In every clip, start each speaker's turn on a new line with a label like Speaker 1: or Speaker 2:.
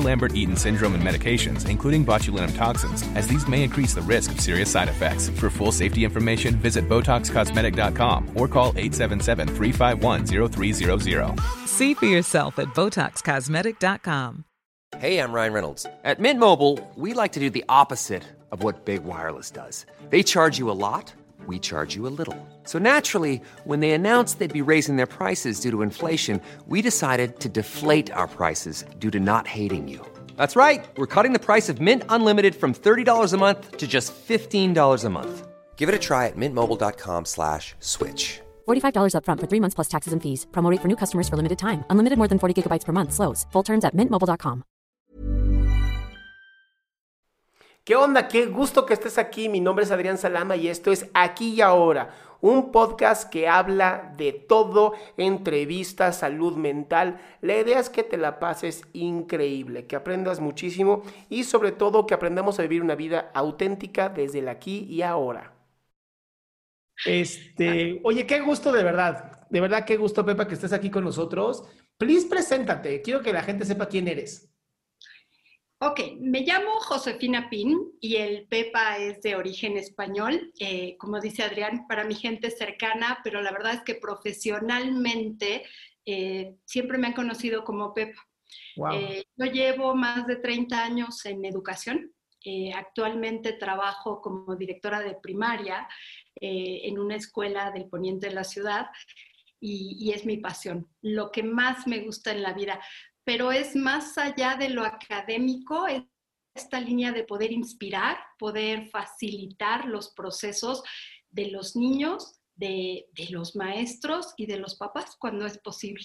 Speaker 1: Lambert Eaton syndrome and medications, including botulinum toxins, as these may increase the risk of serious side effects. For full safety information, visit BotoxCosmetic.com or call 877 351 0300.
Speaker 2: See for yourself at BotoxCosmetic.com.
Speaker 3: Hey, I'm Ryan Reynolds. At Mint Mobile, we like to do the opposite of what Big Wireless does. They charge you a lot, we charge you a little. So naturally, when they announced they'd be raising their prices due to inflation, we decided to deflate our prices due to not hating you. That's right. We're cutting the price of Mint Unlimited from $30 a month to just $15 a month. Give it a try at mintmobile.com slash switch.
Speaker 4: $45 upfront for three months plus taxes and fees. Promo rate for new customers for limited time. Unlimited more than 40 gigabytes per month. Slows. Full terms at mintmobile.com.
Speaker 5: ¿Qué onda? Qué gusto que estés aquí. Mi nombre es Adrián Salama y esto es Aquí y Ahora, un podcast que habla de todo, entrevistas, salud mental. La idea es que te la pases increíble, que aprendas muchísimo y sobre todo que aprendamos a vivir una vida auténtica desde el aquí y ahora. Este, oye, qué gusto de verdad. De verdad, qué gusto, Pepa, que estés aquí con nosotros. Please, preséntate. Quiero que la gente sepa quién eres.
Speaker 6: Ok, me llamo Josefina Pin y el Pepa es de origen español, eh, como dice Adrián, para mi gente cercana, pero la verdad es que profesionalmente eh, siempre me han conocido como Pepa. Eh, yo llevo más de 30 años en educación. actualmente trabajo como directora de primaria en una escuela del poniente de la ciudad y, y, es mi pasión, lo que más me gusta en la vida pero es más allá de lo académico, esta línea de poder inspirar, poder facilitar los procesos de los niños, de, los maestros y de los papás cuando es posible.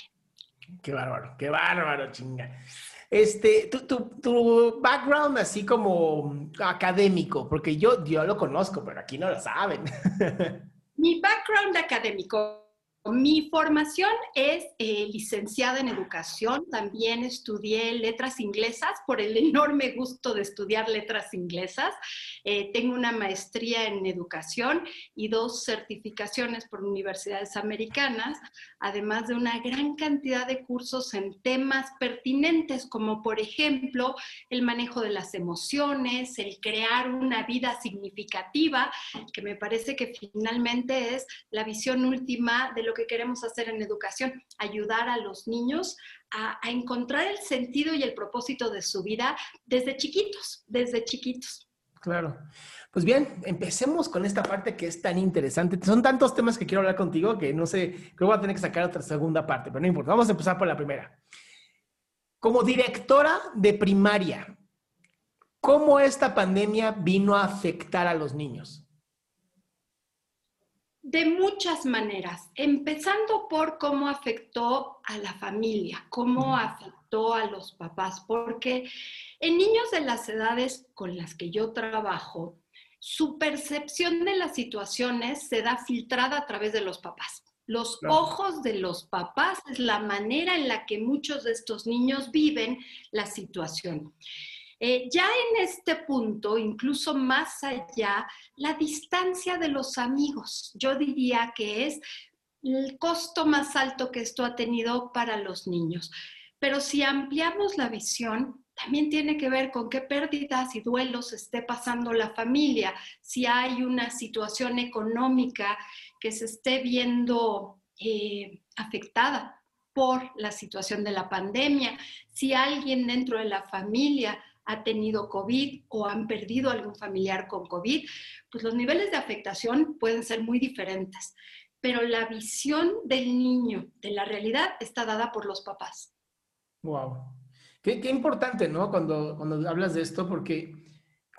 Speaker 5: Qué bárbaro, qué bárbaro, chinga. Este, tu, background así como académico, porque yo, yo lo conozco, pero aquí no lo saben.
Speaker 6: Mi background académico, mi formación es eh, licenciada en educación, también estudié letras inglesas por el enorme gusto de estudiar letras inglesas. Eh, tengo una maestría en educación y dos certificaciones por universidades americanas, además de una gran cantidad de cursos en temas pertinentes como por ejemplo el manejo de las emociones, el crear una vida significativa, que me parece que finalmente es la visión última de lo que queremos hacer en educación, ayudar a los niños a, encontrar el sentido y el propósito de su vida desde chiquitos, desde chiquitos.
Speaker 5: Claro. Pues bien, empecemos con esta parte que es tan interesante. Son tantos temas que quiero hablar contigo que no sé, creo que voy a tener que sacar otra segunda parte, pero no importa. Vamos a empezar por la primera. Como directora de primaria, ¿cómo esta pandemia vino a afectar a los niños?
Speaker 6: De muchas maneras, empezando por cómo afectó a la familia, cómo afectó a los papás, porque en niños de las edades con las que yo trabajo, su percepción de las situaciones se da filtrada a través de los papás. Los ojos de los papás es la manera en la que muchos de estos niños viven la situación. Eh, ya en este punto, incluso más allá, la distancia de los amigos, yo diría que es el costo más alto que esto ha tenido para los niños. Pero si ampliamos la visión, también tiene que ver con qué pérdidas y duelos esté pasando la familia, si hay una situación económica que se esté viendo eh, afectada por la situación de la pandemia, si alguien dentro de la familia ha tenido COVID o han perdido algún familiar con COVID, pues los niveles de afectación pueden ser muy diferentes, pero la visión del niño de la realidad está dada por los papás.
Speaker 5: Wow. Qué, importante, ¿no? Cuando, cuando hablas de esto, porque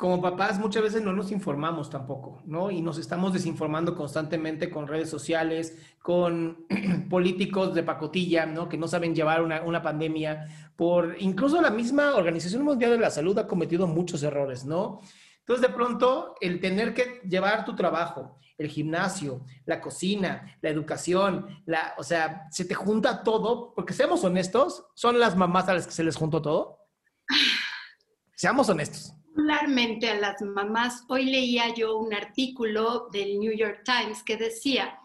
Speaker 5: como papás muchas veces no nos informamos tampoco, ¿no? Y nos estamos desinformando constantemente con redes sociales, con políticos de pacotilla, ¿no? Que no saben llevar una, una, pandemia, por incluso la misma Organización Mundial de la Salud ha cometido muchos errores, ¿no? Entonces, de pronto, el tener que llevar tu trabajo, el gimnasio, la cocina, la educación, la, o sea, se te junta todo, porque seamos honestos, son las mamás a las que se les juntó todo. Seamos honestos
Speaker 6: particularmente a las mamás, hoy leía yo un artículo del New York Times que decía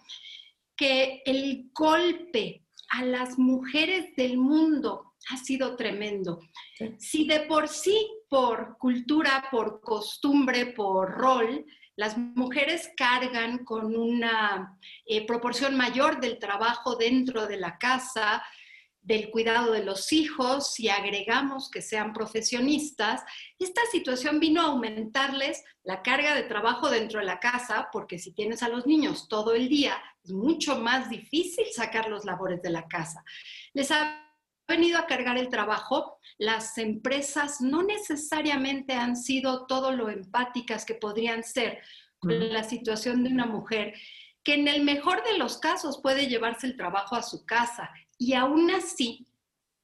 Speaker 6: que el golpe a las mujeres del mundo ha sido tremendo. Si de por sí, por cultura, por costumbre, por rol, las mujeres cargan con una eh, proporción mayor del trabajo dentro de la casa, del cuidado de los hijos, si agregamos que sean profesionistas, esta situación vino a aumentarles la carga de trabajo dentro de la casa, porque si tienes a los niños todo el día, es mucho más difícil sacar los labores de la casa. Les ha venido a cargar el trabajo, las empresas no necesariamente han sido todo lo empáticas que podrían ser con la situación de una mujer que en el mejor de los casos puede llevarse el trabajo a su casa y aún así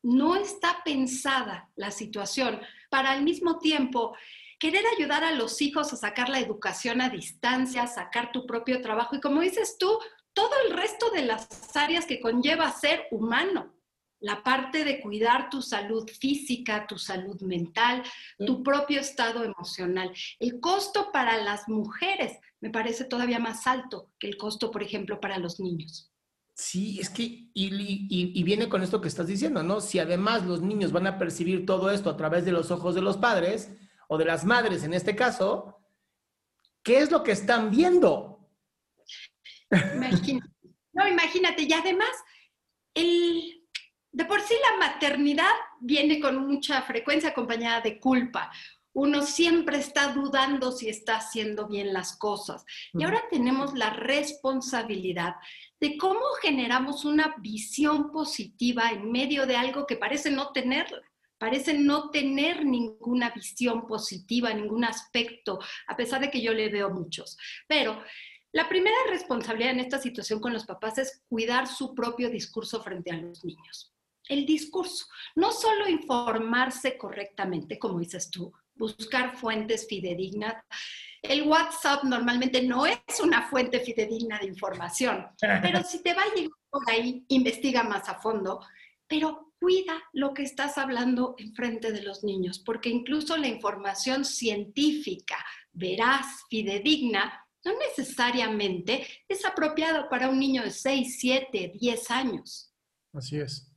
Speaker 6: no está pensada la situación para al mismo tiempo querer ayudar a los hijos a sacar la educación a distancia, sacar tu propio trabajo y como dices tú, todo el resto de las áreas que conlleva ser humano. La parte de cuidar tu salud física, tu salud mental, tu propio estado emocional. El costo para las mujeres me parece todavía más alto que el costo, por ejemplo, para los niños.
Speaker 5: Sí, es que, y, viene con esto que estás diciendo, ¿no? Si además los niños van a percibir todo esto a través de los ojos de los padres, o de las madres en este caso, ¿qué es lo que están viendo?
Speaker 6: Imagínate. No, imagínate, y además, el, de por sí la maternidad viene con mucha frecuencia acompañada de culpa uno siempre está dudando si está haciendo bien las cosas. Y ahora tenemos la responsabilidad de cómo generamos una visión positiva en medio de algo que parece no tenerla. Parece no tener ninguna visión positiva, ningún aspecto, a pesar de que yo le veo muchos. Pero la primera responsabilidad en esta situación con los papás es cuidar su propio discurso frente a los niños. El discurso, no solo informarse correctamente, como dices tú, buscar fuentes fidedignas. El WhatsApp normalmente no es una fuente fidedigna de información, pero si te va a llegar por ahí, investiga más a fondo, pero cuida lo que estás hablando en frente de los niños, porque incluso la información científica, veraz, fidedigna, no necesariamente es apropiada para un niño de 6, 7, 10 años.
Speaker 5: Así es.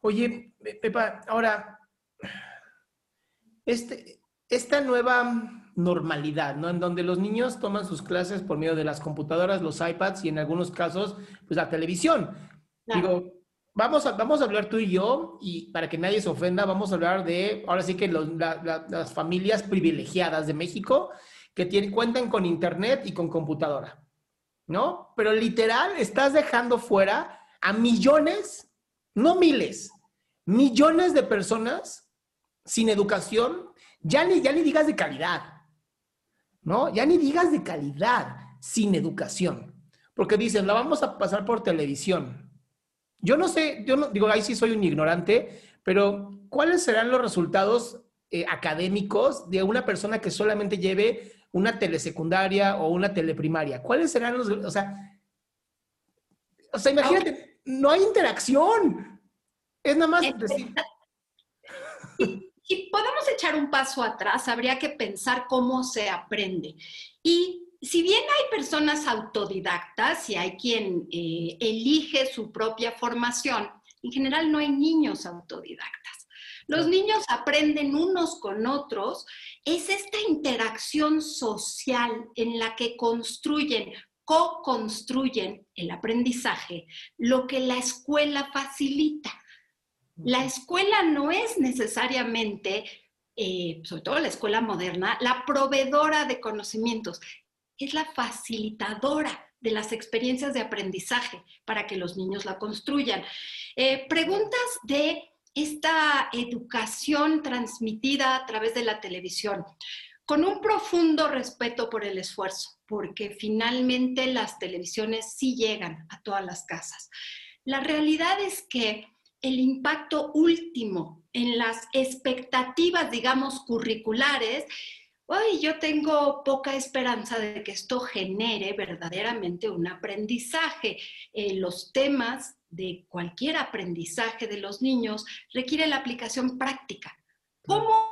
Speaker 5: Oye, Pepa, ahora este, esta nueva normalidad, ¿no? En donde los niños toman sus clases por medio de las computadoras, los iPads y en algunos casos, pues la televisión. Digo, vamos a, vamos a hablar tú y yo, y para que nadie se ofenda, vamos a hablar de, ahora sí que las familias privilegiadas de México que tienen, cuentan con internet y con computadora, ¿no? Pero literal, estás dejando fuera a millones, no miles, millones de personas sin educación, ya ni, ya ni digas de calidad, ¿no? Ya ni digas de calidad sin educación. Porque dicen, la vamos a pasar por televisión. Yo no sé, yo no, digo, ahí sí soy un ignorante, pero ¿cuáles serán los resultados eh, académicos de una persona que solamente lleve una telesecundaria o una teleprimaria? ¿Cuáles serán los, o sea, o sea, imagínate, no hay interacción. Es nada más decir.
Speaker 6: Si podemos echar un paso atrás, habría que pensar cómo se aprende. Y si bien hay personas autodidactas y hay quien eh, elige su propia formación, en general no hay niños autodidactas. Los niños aprenden unos con otros. Es esta interacción social en la que construyen co-construyen el aprendizaje, lo que la escuela facilita. La escuela no es necesariamente, eh, sobre todo la escuela moderna, la proveedora de conocimientos, es la facilitadora de las experiencias de aprendizaje para que los niños la construyan. Eh, preguntas de esta educación transmitida a través de la televisión, con un profundo respeto por el esfuerzo, porque finalmente las televisiones sí llegan a todas las casas. La realidad es que el impacto último en las expectativas, digamos, curriculares, hoy yo tengo poca esperanza de que esto genere verdaderamente un aprendizaje. en los temas de cualquier aprendizaje de los niños requiere la aplicación práctica. ¿Cómo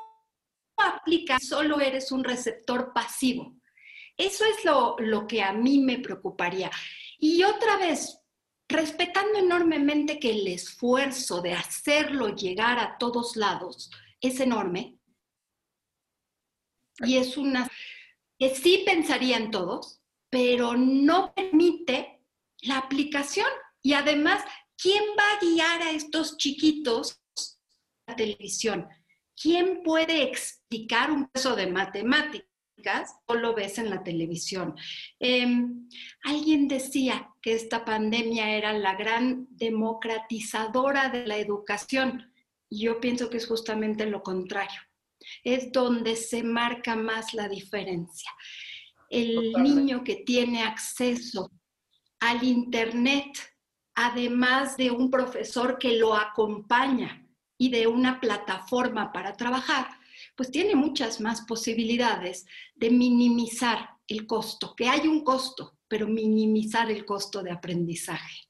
Speaker 6: aplicas? Solo eres un receptor pasivo. Eso es lo, lo que a mí me preocuparía. Y otra vez, respetando enormemente que el esfuerzo de hacerlo llegar a todos lados es enorme, y es una que sí pensaría en todos, pero no permite la aplicación. Y además, ¿quién va a guiar a estos chiquitos a la televisión? ¿Quién puede explicar un peso de matemáticas? o lo ves en la televisión. Em, alguien decía que esta pandemia era la gran democratizadora de la educación. Y yo pienso que es justamente lo contrario. Es donde se marca más la diferencia. El niño que tiene acceso al Internet además de un profesor que lo acompaña y de una plataforma para trabajar, pues tiene muchas más posibilidades de minimizar el costo, que hay un costo, pero minimizar el costo de aprendizaje.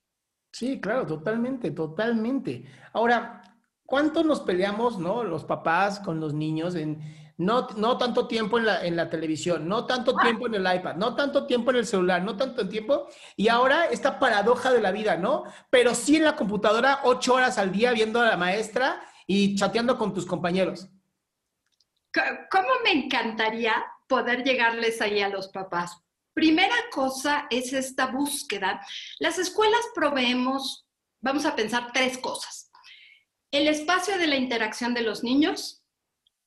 Speaker 5: Sí, claro, totalmente, totalmente. Ahora, ¿cuánto nos peleamos, no, los papás con los niños en no, no tanto tiempo en la, en la televisión, no tanto tiempo en el iPad, no tanto tiempo en el celular, no tanto tiempo. Y ahora esta paradoja de la vida, ¿no? Pero sí en la computadora ocho horas al día viendo a la maestra y chateando con tus compañeros.
Speaker 6: ¿Cómo me encantaría poder llegarles ahí a los papás? Primera cosa es esta búsqueda. Las escuelas proveemos, vamos a pensar tres cosas. El espacio de la interacción de los niños,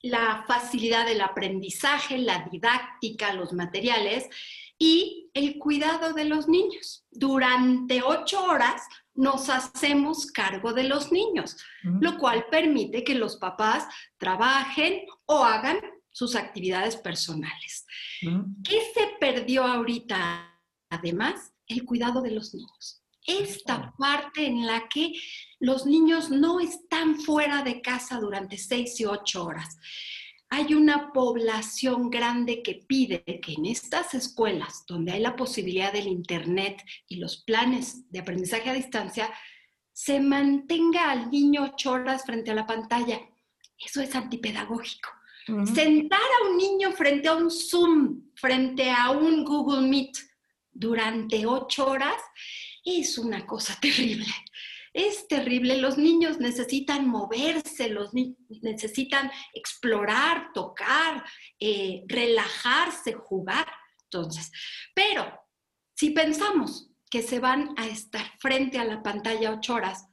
Speaker 6: la facilidad del aprendizaje, la didáctica, los materiales y el cuidado de los niños. Durante ocho horas nos hacemos cargo de los niños, lo cual permite que los papás trabajen o hagan sus actividades personales. ¿Qué se perdió ahorita? Además, el cuidado de los niños. Esta parte en la que los niños no están fuera de casa durante seis y ocho horas. Hay una población grande que pide que en estas escuelas, donde hay la posibilidad del Internet y los planes de aprendizaje a distancia, se mantenga al niño ocho horas frente a la pantalla. Eso es antipedagógico. Sentar a un niño frente a un Zoom, frente a un Google Meet durante ocho horas, es una cosa terrible es terrible. Los niños necesitan moverse, los necesitan explorar, tocar, eh, relajarse, jugar. Entonces, pero si pensamos que se van a estar frente a la pantalla ocho horas,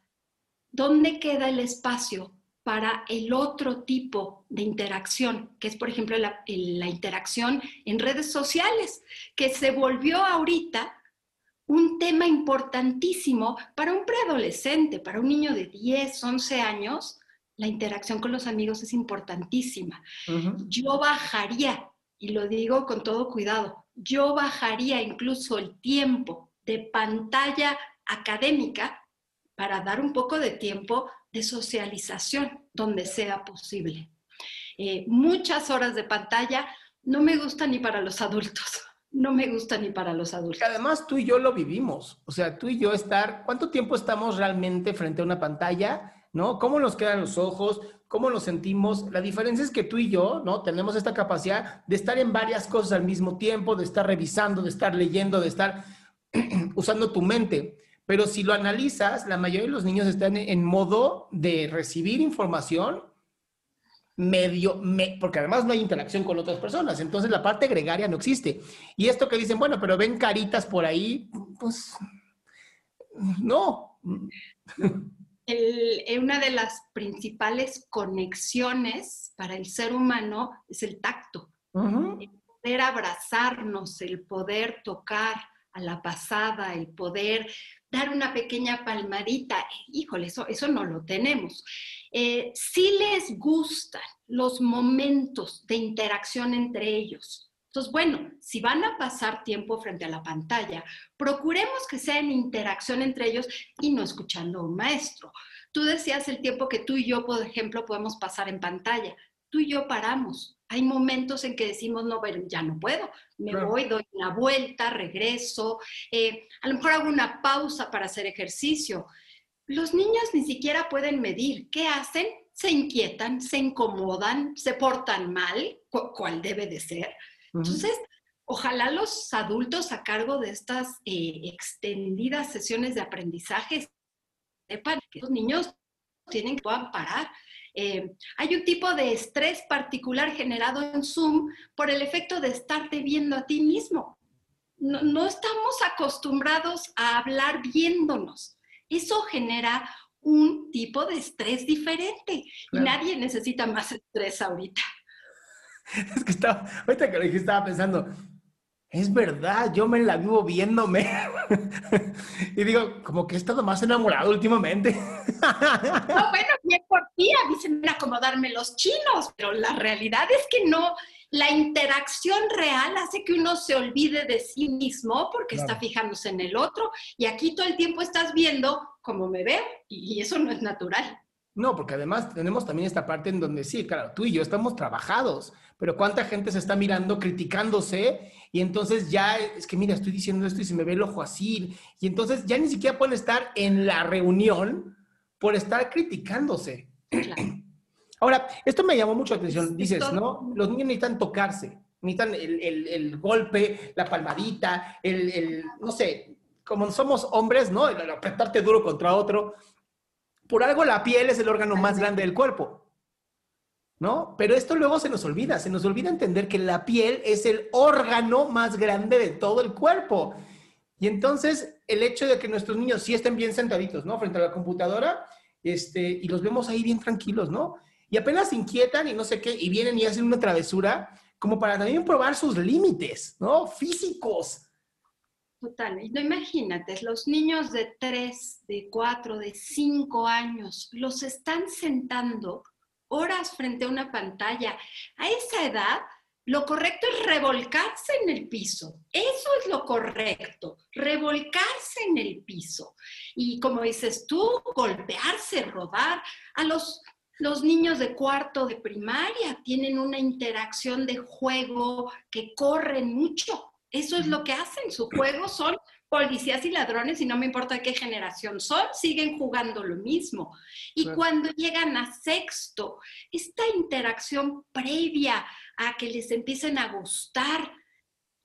Speaker 6: ¿dónde queda el espacio para el otro tipo de interacción, que es, por ejemplo, la, la interacción en redes sociales, que se volvió ahorita un tema importantísimo para un preadolescente, para un niño de 10, 11 años, la interacción con los amigos es importantísima. Yo bajaría, y lo digo con todo cuidado, yo bajaría incluso el tiempo de pantalla académica para dar un poco de tiempo de socialización donde sea posible. Eh, muchas horas de pantalla no me gustan ni para los adultos no me gusta ni para los adultos.
Speaker 5: Además, tú y yo lo vivimos. O sea, tú y yo estar, ¿cuánto tiempo estamos realmente frente a una pantalla? ¿No? ¿Cómo nos quedan los ojos? ¿Cómo nos sentimos? La diferencia es que tú y yo, ¿no? Tenemos esta capacidad de estar en varias cosas al mismo tiempo, de estar revisando, de estar leyendo, de estar usando tu mente. Pero si lo analizas, la mayoría de los niños están en modo de recibir información medio, porque además no hay interacción con otras personas, entonces la parte gregaria no existe. Y esto que dicen, bueno, pero ven caritas por ahí, pues no.
Speaker 6: una de las principales conexiones para el ser humano es el tacto. El poder abrazarnos, el poder tocar a la pasada, el poder dar una pequeña palmadita. Híjole, eso, eso no lo tenemos. Eh, si les gustan los momentos de interacción entre ellos. Entonces, bueno, si van a pasar tiempo frente a la pantalla, procuremos que sea en interacción entre ellos y no escuchando a un maestro. Tú decías el tiempo que tú y yo, por ejemplo, podemos pasar en pantalla. Tú y yo paramos. Hay momentos en que decimos, no, ya no puedo, me voy, doy una vuelta, regreso, eh, a lo mejor hago una pausa para hacer ejercicio. Los niños ni siquiera pueden medir. ¿Qué hacen? Se inquietan, se incomodan, se portan mal, cual debe de ser. Entonces, ojalá los adultos a cargo de estas eh, extendidas sesiones de aprendizaje sepan que los niños tienen que puedan parar. Eh, hay un tipo de estrés particular generado en Zoom por el efecto de estarte viendo a ti mismo. no estamos acostumbrados a hablar viéndonos. Eso genera un tipo de estrés diferente. Y nadie necesita más estrés ahorita.
Speaker 5: Es que estaba, ahorita que lo dije, estaba pensando, es verdad, yo me la vivo viéndome. y digo, como que he estado más enamorado últimamente.
Speaker 6: no, bueno, bien por ti, a mí se me acomodarme los chinos, pero la realidad es que no, la interacción real hace que uno se olvide de sí mismo porque está fijándose en el otro y aquí todo el tiempo estás viendo cómo me veo y eso no es natural.
Speaker 5: No, porque además tenemos también esta parte en donde sí, claro, tú y yo estamos trabajados, pero cuánta gente se está mirando, criticándose y entonces ya es que mira, estoy diciendo esto y se me ve el ojo así y entonces ya ni siquiera pueden estar en la reunión por estar criticándose. Ahora, esto me llamó mucho la atención. Dices, ¿no? Los niños necesitan tocarse, necesitan el, golpe, la palmadita, el, no sé, como somos hombres, ¿no? El, apretarte duro contra otro. Por algo la piel es el órgano más grande del cuerpo. ¿No? Pero esto luego se nos olvida, se nos olvida entender que la piel es el órgano más grande de todo el cuerpo. Y entonces, el hecho de que nuestros niños sí estén bien sentaditos, ¿no? Frente a la computadora, este, y los vemos ahí bien tranquilos, ¿no? y apenas se inquietan y no sé qué, y vienen y hacen una travesura, como para también probar sus límites, ¿no? Físicos.
Speaker 6: Total, no imagínate, los niños de 3, de 4, de 5 años, los están sentando horas frente a una pantalla. A esa edad, lo correcto es revolcarse en el piso. Eso es lo correcto, revolcarse en el piso. Y como dices tú, golpearse, rodar. A los los niños de cuarto de primaria tienen una interacción de juego que corren mucho. Eso es lo que hacen. Su juego son policías y ladrones y no me importa qué generación son, siguen jugando lo mismo. Y cuando llegan a sexto, esta interacción previa a que les empiecen a gustar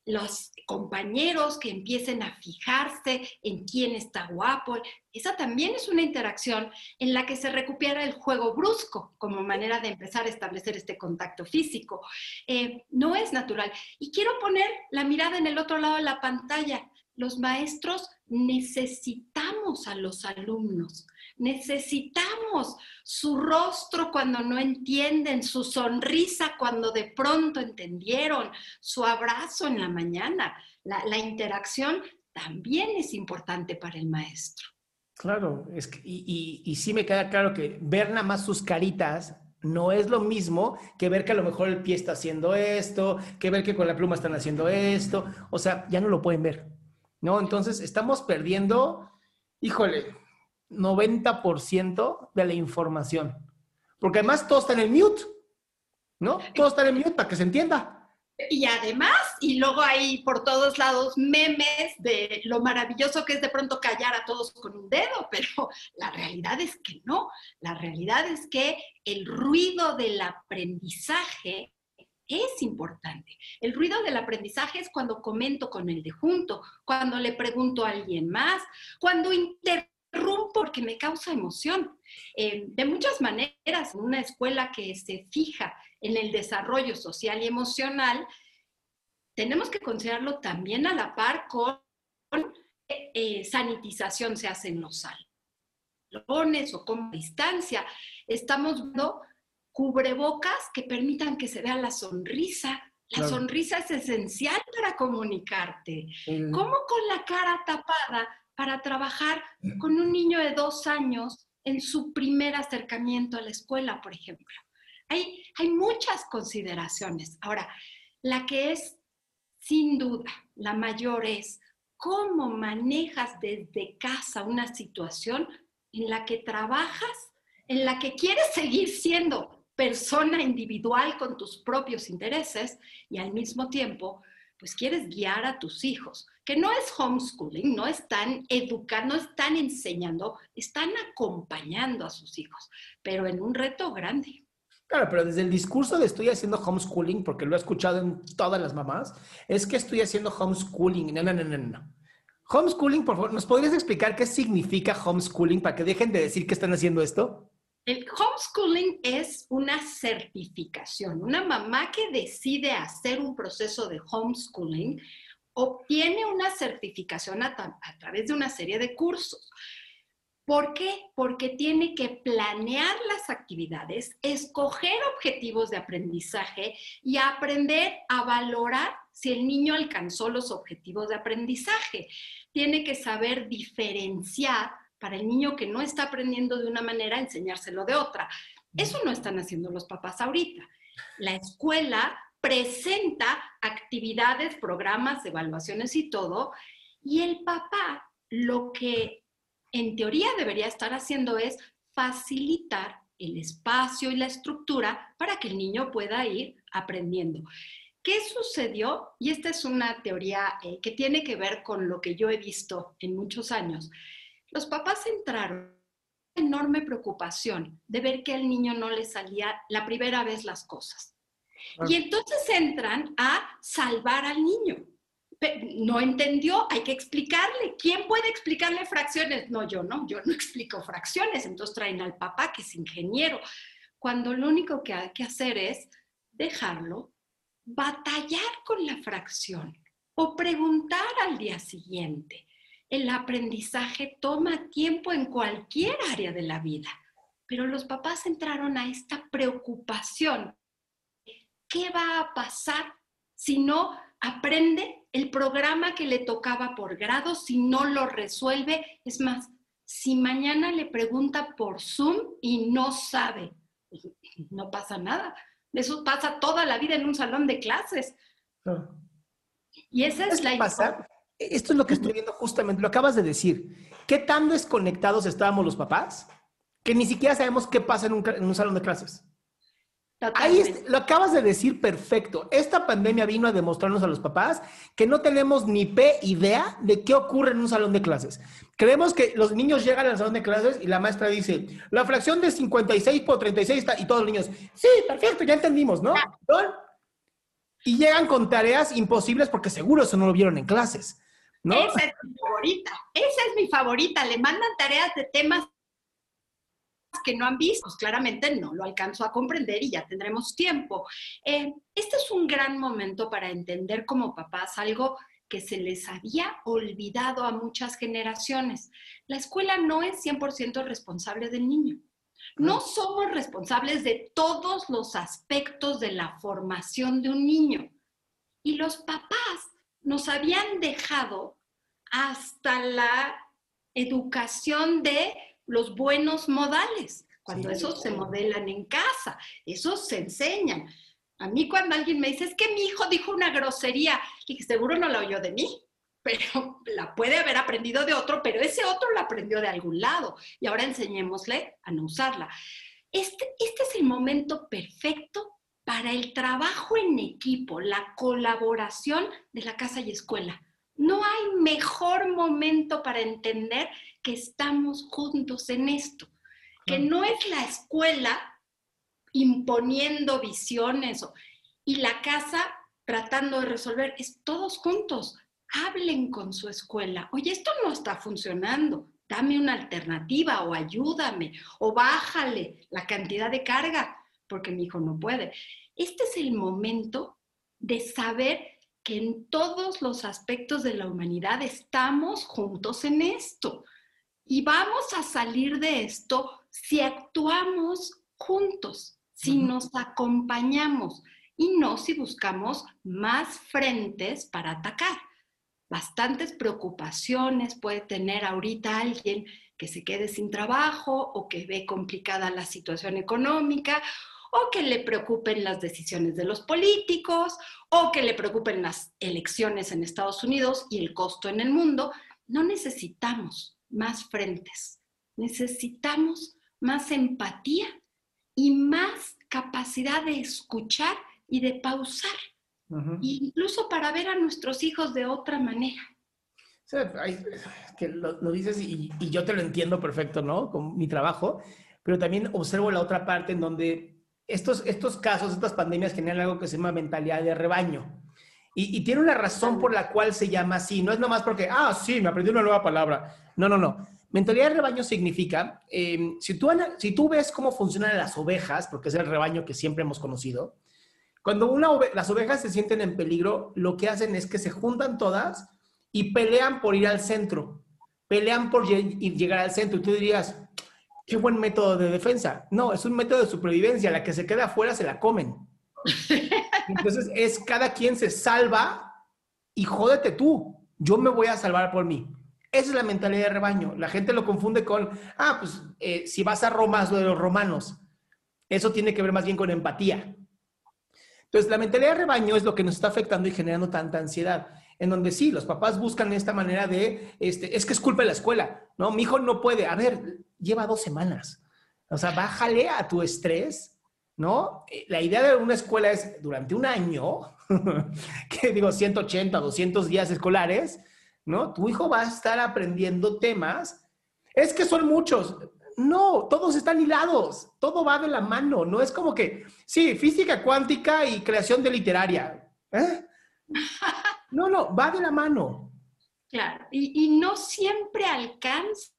Speaker 6: los compañeros que empiecen a fijarse en quién está guapo. Esa también es una interacción en la que se recupera el juego brusco como manera de empezar a establecer este contacto físico. Eh, no es natural. Y quiero poner la mirada en el otro lado de la pantalla. Los maestros necesitamos a los alumnos. Necesitamos su rostro cuando no entienden, su sonrisa cuando de pronto entendieron, su abrazo en la mañana. La, interacción también es importante para el maestro.
Speaker 5: Claro, es y, sí me queda claro que ver nada más sus caritas no es lo mismo que ver que a lo mejor el pie está haciendo esto, que ver que con la pluma están haciendo esto. O sea, ya no lo pueden ver. ¿No? Entonces estamos perdiendo, híjole, 90% de la información. Porque además todo está en el mute, ¿no? Todo está en el mute para que se entienda.
Speaker 6: Y además, y luego hay por todos lados memes de lo maravilloso que es de pronto callar a todos con un dedo, pero la realidad es que no. La realidad es que el ruido del aprendizaje es importante. El ruido del aprendizaje es cuando comento con el de junto, cuando le pregunto a alguien más, cuando inter interrumpo porque me causa emoción. Eh, de muchas maneras, una escuela que se fija en el desarrollo social y emocional, tenemos que considerarlo también a la par con eh, sanitización se hace en los salones o con distancia. Estamos viendo cubrebocas que permitan que se vea la sonrisa. La sonrisa es esencial para comunicarte. ¿Cómo con la cara tapada para trabajar con un niño de dos años en su primer acercamiento a la escuela, por ejemplo? Hay, hay muchas consideraciones. Ahora, la que es sin duda la mayor es cómo manejas desde casa una situación en la que trabajas, en la que quieres seguir siendo persona individual con tus propios intereses y al mismo tiempo, pues quieres guiar a tus hijos, que no es homeschooling, no están educando, no están enseñando, están acompañando a sus hijos, pero en un reto grande.
Speaker 5: Claro, pero desde el discurso de estoy haciendo homeschooling, porque lo he escuchado en todas las mamás, es que estoy haciendo homeschooling. No, no, no, no, no. Homeschooling, por favor, ¿nos podrías explicar qué significa homeschooling para que dejen de decir que están haciendo esto?
Speaker 6: El homeschooling es una certificación. Una mamá que decide hacer un proceso de homeschooling obtiene una certificación a, a través de una serie de cursos. ¿Por qué? Porque tiene que planear las actividades, escoger objetivos de aprendizaje y aprender a valorar si el niño alcanzó los objetivos de aprendizaje. Tiene que saber diferenciar para el niño que no está aprendiendo de una manera, enseñárselo de otra. Eso no están haciendo los papás ahorita. La escuela presenta actividades, programas, evaluaciones y todo, y el papá lo que en teoría debería estar haciendo es facilitar el espacio y la estructura para que el niño pueda ir aprendiendo. ¿Qué sucedió? Y esta es una teoría eh, que tiene que ver con lo que yo he visto en muchos años. Los papás entraron en enorme preocupación de ver que al niño no le salía la primera vez las cosas. Y entonces entran a salvar al niño no entendió, hay que explicarle. ¿Quién puede explicarle fracciones? No, yo no, yo no explico fracciones. Entonces traen al papá que es ingeniero, cuando lo único que hay que hacer es dejarlo batallar con la fracción o preguntar al día siguiente. El aprendizaje toma tiempo en cualquier área de la vida, pero los papás entraron a esta preocupación. ¿Qué va a pasar si no aprende el programa que le tocaba por grado, si no lo resuelve, es más, si mañana le pregunta por Zoom y no sabe, no pasa nada. Eso pasa toda la vida en un salón de clases. Y esa es la
Speaker 5: pasa? Esto es lo que estoy viendo justamente, lo acabas de decir. ¿Qué tan desconectados estábamos los papás que ni siquiera sabemos qué pasa en un, en un salón de clases? Ahí lo acabas de decir perfecto. Esta pandemia vino a demostrarnos a los papás que no tenemos ni p idea de qué ocurre en un salón de clases. Creemos que los niños llegan al salón de clases y la maestra dice, la fracción de 56 por 36 está, y todos los niños, sí, perfecto, ya entendimos, ¿no? Y llegan con tareas imposibles porque seguro eso no lo vieron en clases. ¿No?
Speaker 6: Esa es mi favorita, esa es mi favorita. Le mandan tareas de temas que no han visto, pues claramente no lo alcanzo a comprender y ya tendremos tiempo. Eh, este es un gran momento para entender como papás algo que se les había olvidado a muchas generaciones. La escuela no es 100% responsable del niño. No somos responsables de todos los aspectos de la formación de un niño. Y los papás nos habían dejado hasta la educación de los buenos modales, cuando esos se modelan en casa, esos se enseñan. A mí cuando alguien me dice, es que mi hijo dijo una grosería, y seguro no la oyó de mí, pero la puede haber aprendido de otro, pero ese otro la aprendió de algún lado. Y ahora enseñémosle a no usarla. Este, este es el momento perfecto para el trabajo en equipo, la colaboración de la casa y escuela. No hay mejor momento para entender que estamos juntos en esto, que no es la escuela imponiendo visiones y la casa tratando de resolver, es todos juntos. Hablen con su escuela. Oye, esto no está funcionando. dame una alternativa o ayúdame o bájale la cantidad de carga porque mi hijo no puede. Este es el momento de saber que en todos los aspectos de la humanidad estamos juntos en esto. Y vamos a salir de esto si actuamos juntos, si nos acompañamos y no si buscamos más frentes para atacar bastantes preocupaciones puede tener ahorita alguien que se quede sin trabajo o que ve complicada la situación económica o que le preocupen las decisiones de los políticos o que le preocupen las elecciones en Estados Unidos y el costo en el mundo. No necesitamos más frentes, necesitamos más empatía y más capacidad de escuchar y de pausar incluso para ver a nuestros hijos de otra manera.
Speaker 5: que lo, dices y, yo te lo entiendo perfecto, ¿no? Con mi trabajo, pero también observo la otra parte en donde estos, estos casos, estas pandemias generan algo que se llama mentalidad de rebaño. Y, tiene una razón por la cual se llama así. No es nomás porque, ah, sí, me aprendí una nueva palabra. No, no, no. Mentalidad de rebaño significa, em, si, tú, si tú ves cómo funcionan las ovejas, porque es el rebaño que siempre hemos conocido, cuando las ovejas se sienten en peligro, lo que hacen es que se juntan todas y pelean por ir al centro. Pelean por llegar al centro. Y tú dirías, qué buen método de defensa. No, es un método de supervivencia. La que se queda afuera se la comen. Entonces es cada quien se salva y jódete tú. Yo me voy a salvar por mí. Esa es la mentalidad de rebaño. La gente lo confunde con, ah, pues eh, si vas a Roma, es lo de los romanos. Eso tiene que ver más bien con empatía. Entonces, la mentalidad de rebaño es lo que nos está afectando y generando tanta ansiedad. En donde sí, los papás buscan esta manera de, este, es que es culpa de la escuela, ¿no? Mi hijo no puede. A ver, lleva dos semanas. O sea, bájale a tu estrés, ¿no? Eh, la idea de una escuela es durante un año, que digo 180, 200 días escolares, ¿no? Tu hijo va a estar aprendiendo temas. Es que son muchos. No, todos están hilados, todo va de la mano, no es como que, sí, física cuántica y creación de literaria. ¿eh? No, no, va de la mano.
Speaker 6: Claro, y, no siempre alcanza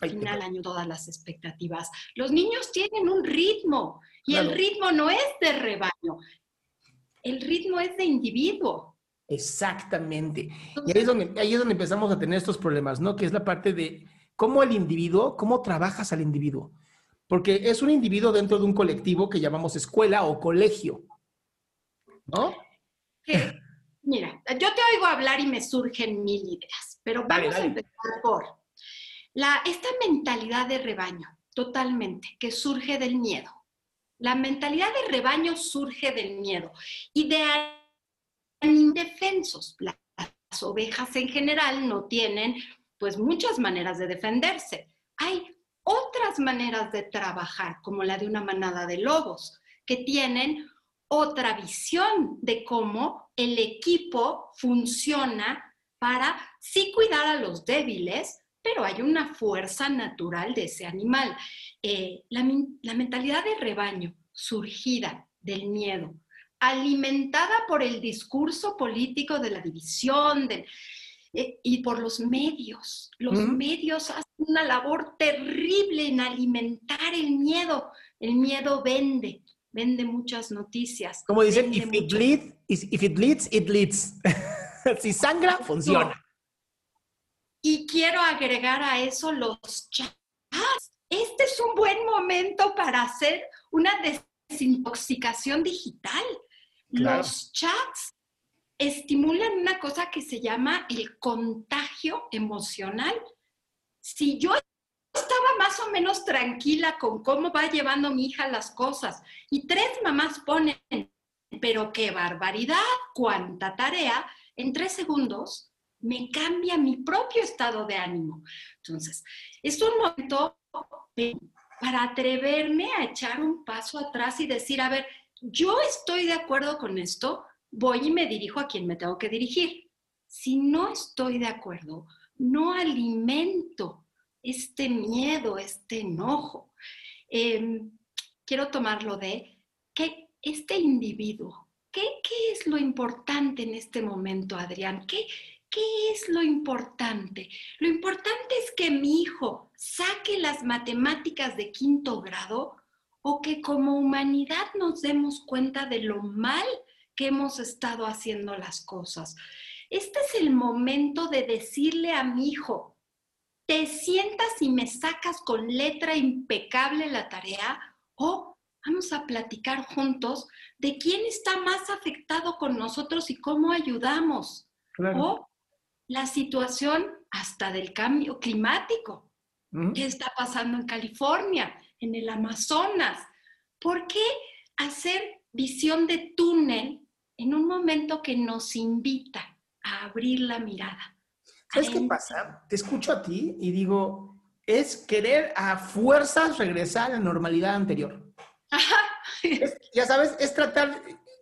Speaker 6: al final año todas las expectativas. Los niños tienen un ritmo y el ritmo no es de rebaño, el ritmo es de individuo.
Speaker 5: Exactamente. Y ahí es, donde, ahí es donde empezamos a tener estos problemas, ¿no? Que es la parte de cómo el individuo, cómo trabajas al individuo. Porque es un individuo dentro de un colectivo que llamamos escuela o colegio. ¿No?
Speaker 6: Mira, yo te oigo hablar y me surgen mil ideas, pero vamos a empezar por la, esta mentalidad de rebaño, totalmente, que surge del miedo. La mentalidad de rebaño surge del miedo y de indefensos. Las ovejas en general no tienen pues muchas maneras de defenderse. Hay otras maneras de trabajar, como la de una manada de lobos, que tienen otra visión de cómo el equipo funciona para sí cuidar a los débiles, pero hay una fuerza natural de ese animal. Eh, la, la mentalidad de rebaño surgida del miedo, alimentada por el discurso político de la división, del, eh, y por los medios. Los medios hacen una labor terrible en alimentar el miedo. El miedo vende, vende muchas noticias.
Speaker 5: Como dicen, if it, bleeds, if it bleeds, it leads. si sangra, funciona.
Speaker 6: Y quiero agregar a eso los chats. Este es un buen momento para hacer una desintoxicación digital. Los chats estimulan una cosa que se llama el contagio emocional. Si yo estaba más o menos tranquila con cómo va llevando mi hija las cosas y tres mamás ponen, pero qué barbaridad, cuánta tarea, en tres segundos me cambia mi propio estado de ánimo. Entonces, es un momento para atreverme a echar un paso atrás y decir, a ver, yo estoy de acuerdo con esto, voy y me dirijo a quien me tengo que dirigir. Si no estoy de acuerdo, no alimento este miedo, este enojo. Em, quiero tomarlo de que este individuo, ¿qué, es lo importante en este momento, Adrián? ¿Qué, ¿qué es lo importante? Lo importante es que mi hijo saque las matemáticas de quinto grado o que como humanidad nos demos cuenta de lo mal que hemos estado haciendo las cosas. Este es el momento de decirle a mi hijo, te sientas y me sacas con letra impecable la tarea o vamos a platicar juntos de quién está más afectado con nosotros y cómo ayudamos. O la situación hasta del cambio climático. ¿Qué está pasando en California, en el Amazonas? ¿Por qué hacer visión de túnel en un momento que nos invita a abrir la mirada?
Speaker 5: ¿Sabes qué pasa? Te escucho a ti y digo, es querer a fuerzas regresar a la normalidad anterior. ya sabes, es tratar,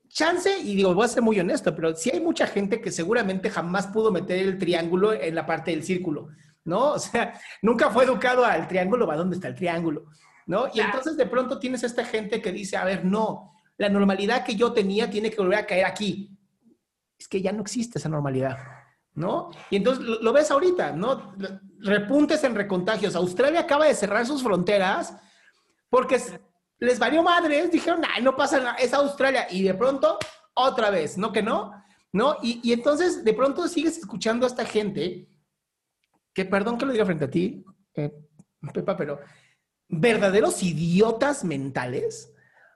Speaker 5: chance, y digo, voy a ser muy honesto, pero sí hay mucha gente que seguramente jamás pudo meter el triángulo en la parte del círculo, ¿no? O sea, nunca fue educado al triángulo, ¿va dónde está el triángulo? ¿No? Y entonces de pronto tienes esta gente que dice, a ver, no, la normalidad que yo tenía tiene que volver a caer aquí. Es que ya no existe esa normalidad, ¿no? Y entonces lo, ves ahorita, ¿no? Repuntes en recontagios. Australia acaba de cerrar sus fronteras porque les valió madres, dijeron, ay, no pasa nada, es Australia. Y de pronto, otra vez, ¿no que no? ¿No? Y, entonces, de pronto sigues escuchando a esta gente, que perdón que lo diga frente a ti, eh, Pepa, pero verdaderos idiotas mentales.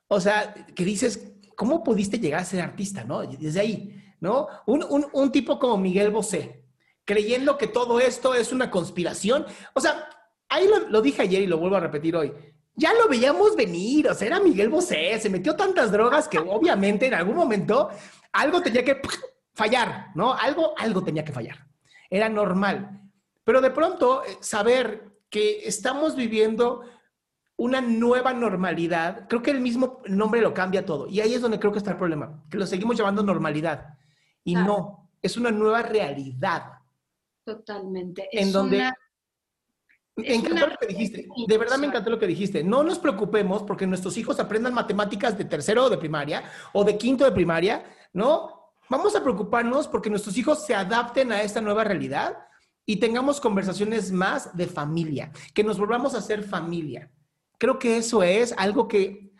Speaker 5: O sea, que dices, ¿cómo pudiste llegar a ser artista, no? Desde ahí, ¿no? Un, tipo como Miguel Bosé, creyendo que todo esto es una conspiración. O sea, ahí lo dije ayer y lo vuelvo a repetir hoy ya lo veíamos venir, o sea, era Miguel Bosé, se metió tantas drogas que obviamente en algún momento algo tenía que fallar, ¿no? Algo, algo tenía que fallar. Era normal. Pero de pronto, eh, saber que estamos viviendo una nueva normalidad, creo que el mismo nombre lo cambia todo. Y ahí es donde creo que está el problema, que lo seguimos llamando normalidad. Y no, es una nueva realidad.
Speaker 6: Totalmente.
Speaker 5: En donde me encantó lo que dijiste. De verdad me encantó lo que dijiste. No nos preocupemos porque nuestros hijos aprendan matemáticas de tercero de primaria o de quinto de primaria, ¿no? Vamos a preocuparnos porque nuestros hijos se adapten a esta nueva realidad y tengamos conversaciones más de familia, que nos volvamos a ser familia. Creo que eso es algo que